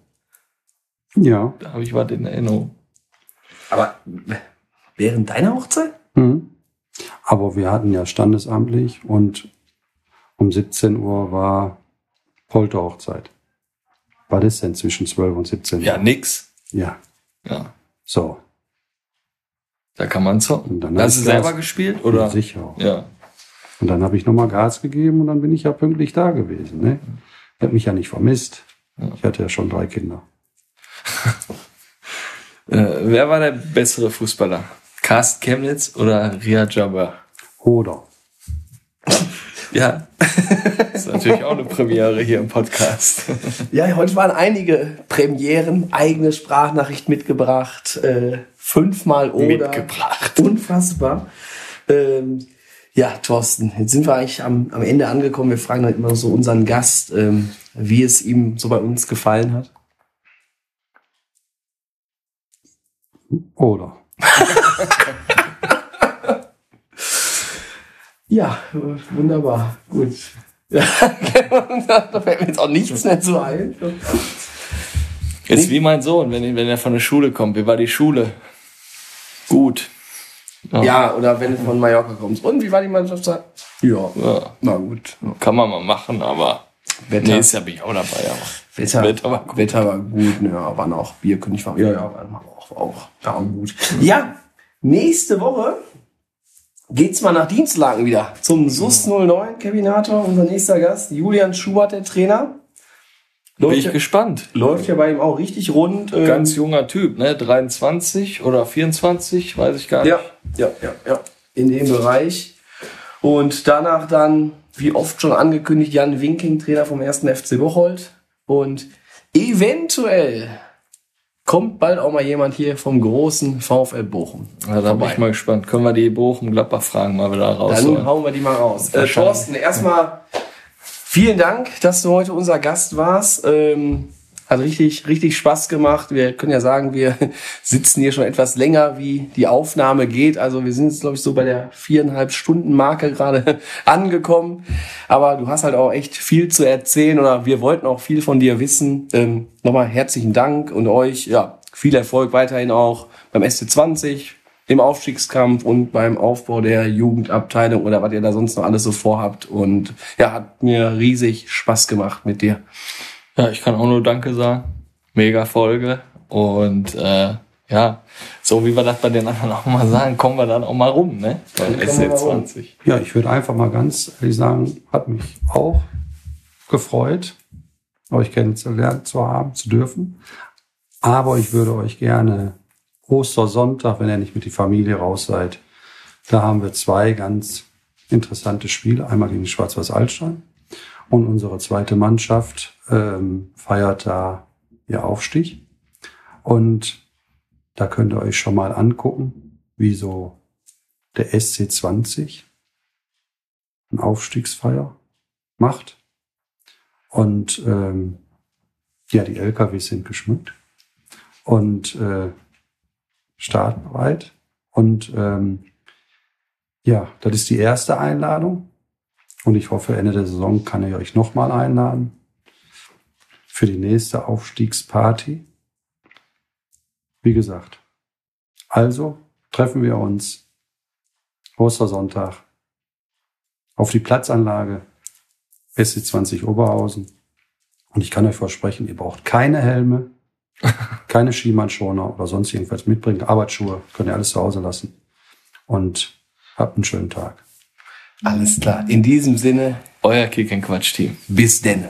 Ja. Da habe ich was in Erinnerung. Aber während deiner Hochzeit? Mhm. Aber wir hatten ja standesamtlich und um 17 Uhr war Polterhochzeit. War das denn zwischen 12 und 17 Uhr? Ja, nix. Ja. Ja, So. da kann man zocken. Und Hast du selber gespielt oder? Sicher. auch. Ja. Und dann habe ich nochmal Gas gegeben und dann bin ich ja pünktlich da gewesen. Ne? Ich habe mich ja nicht vermisst. Ich hatte ja schon drei Kinder. Äh, wer war der bessere Fußballer? Carsten Chemnitz oder Ria Jabber? Oder. Ja. das ist natürlich auch eine Premiere hier im Podcast. Ja, heute waren einige Premieren, eigene Sprachnachricht mitgebracht, äh, fünfmal oder. Mitgebracht. Unfassbar. Ähm, ja, Thorsten, jetzt sind wir eigentlich am, am Ende angekommen. Wir fragen dann immer so unseren Gast, ähm, wie es ihm so bei uns gefallen hat. Oder. Ja, wunderbar. Gut. Ja, da fällt mir jetzt auch nichts mehr zu ein. Ist wie mein Sohn, wenn, wenn er von der Schule kommt. Wie war die Schule? Gut. Ja, oder wenn du von Mallorca kommst. Und wie war die Mannschaft? Ja, Ja, na gut. kann man mal machen, aber Wetter, Jahr bin ich auch dabei. Aber. Wetter, Wetter war gut. Wetter war gut, ne, ja, waren auch Bierkönig war, ja, ja, waren auch, auch, ja, gut. Ja, nächste Woche geht's mal nach Dienstlaken wieder zum SUS 09 Kevinator, unser nächster Gast, Julian Schubert, der Trainer. Bin Läuft, ich ja, gespannt. läuft ja bei ihm auch richtig rund. ähm, Ganz junger Typ, ne? 23 oder 24, weiß ich gar nicht. Ja, ja, ja, ja. In dem Bereich. Und danach dann, wie oft schon angekündigt, Jan Winking, Trainer vom 1. FC Bocholt. Und eventuell kommt bald auch mal jemand hier vom großen VfL Bochum. Ja, da bin ich mal gespannt. Können wir die Bochum-Gladbach-Fragen mal wieder Dann rausholen? hauen wir die mal raus. Äh. Thorsten, erstmal vielen Dank, dass du heute unser Gast warst. Ähm, hat richtig, richtig Spaß gemacht. Wir können ja sagen, wir sitzen hier schon etwas länger, wie die Aufnahme geht. Also wir sind jetzt, glaube ich, so bei der viereinhalb Stunden Marke gerade angekommen. Aber du hast halt auch echt viel zu erzählen oder wir wollten auch viel von dir wissen. Ähm, nochmal herzlichen Dank und euch, ja, viel Erfolg weiterhin auch beim SC20, im Aufstiegskampf und beim Aufbau der Jugendabteilung oder was ihr da sonst noch alles so vorhabt. Und ja, hat mir riesig Spaß gemacht mit dir. Ja, ich kann auch nur Danke sagen. Mega Folge. Und äh, ja, so wie wir das bei den anderen auch mal sagen, kommen wir dann auch mal rum, ne? Bei kommen wir mal rum. SC20. Ja, ich würde einfach mal ganz ehrlich sagen, hat mich auch gefreut, euch kennenzulernen zu haben, zu dürfen. Aber ich würde euch gerne Ostersonntag, wenn ihr nicht mit die Familie raus seid, da haben wir zwei ganz interessante Spiele. Einmal gegen die Schwarz-Weiß Altstein und unsere zweite Mannschaft ähm, feiert da ihr Aufstieg. Und da könnt ihr euch schon mal angucken, wie so der SC20 eine Aufstiegsfeier macht. Und ähm, ja, die LKWs sind geschmückt und äh, startbereit. Und ähm, ja, das ist die erste Einladung. Und ich hoffe, Ende der Saison kann ich euch nochmal einladen für die nächste Aufstiegsparty. Wie gesagt, also treffen wir uns Ostersonntag auf die Platzanlage SC20 Oberhausen. Und ich kann euch versprechen, ihr braucht keine Helme, keine Skimannschorner oder sonst irgendwas mitbringen. Arbeitsschuhe könnt ihr alles zu Hause lassen. Und habt einen schönen Tag. Alles klar. In diesem Sinne, Euer Kick-and-Quatsch-Team. bis denne.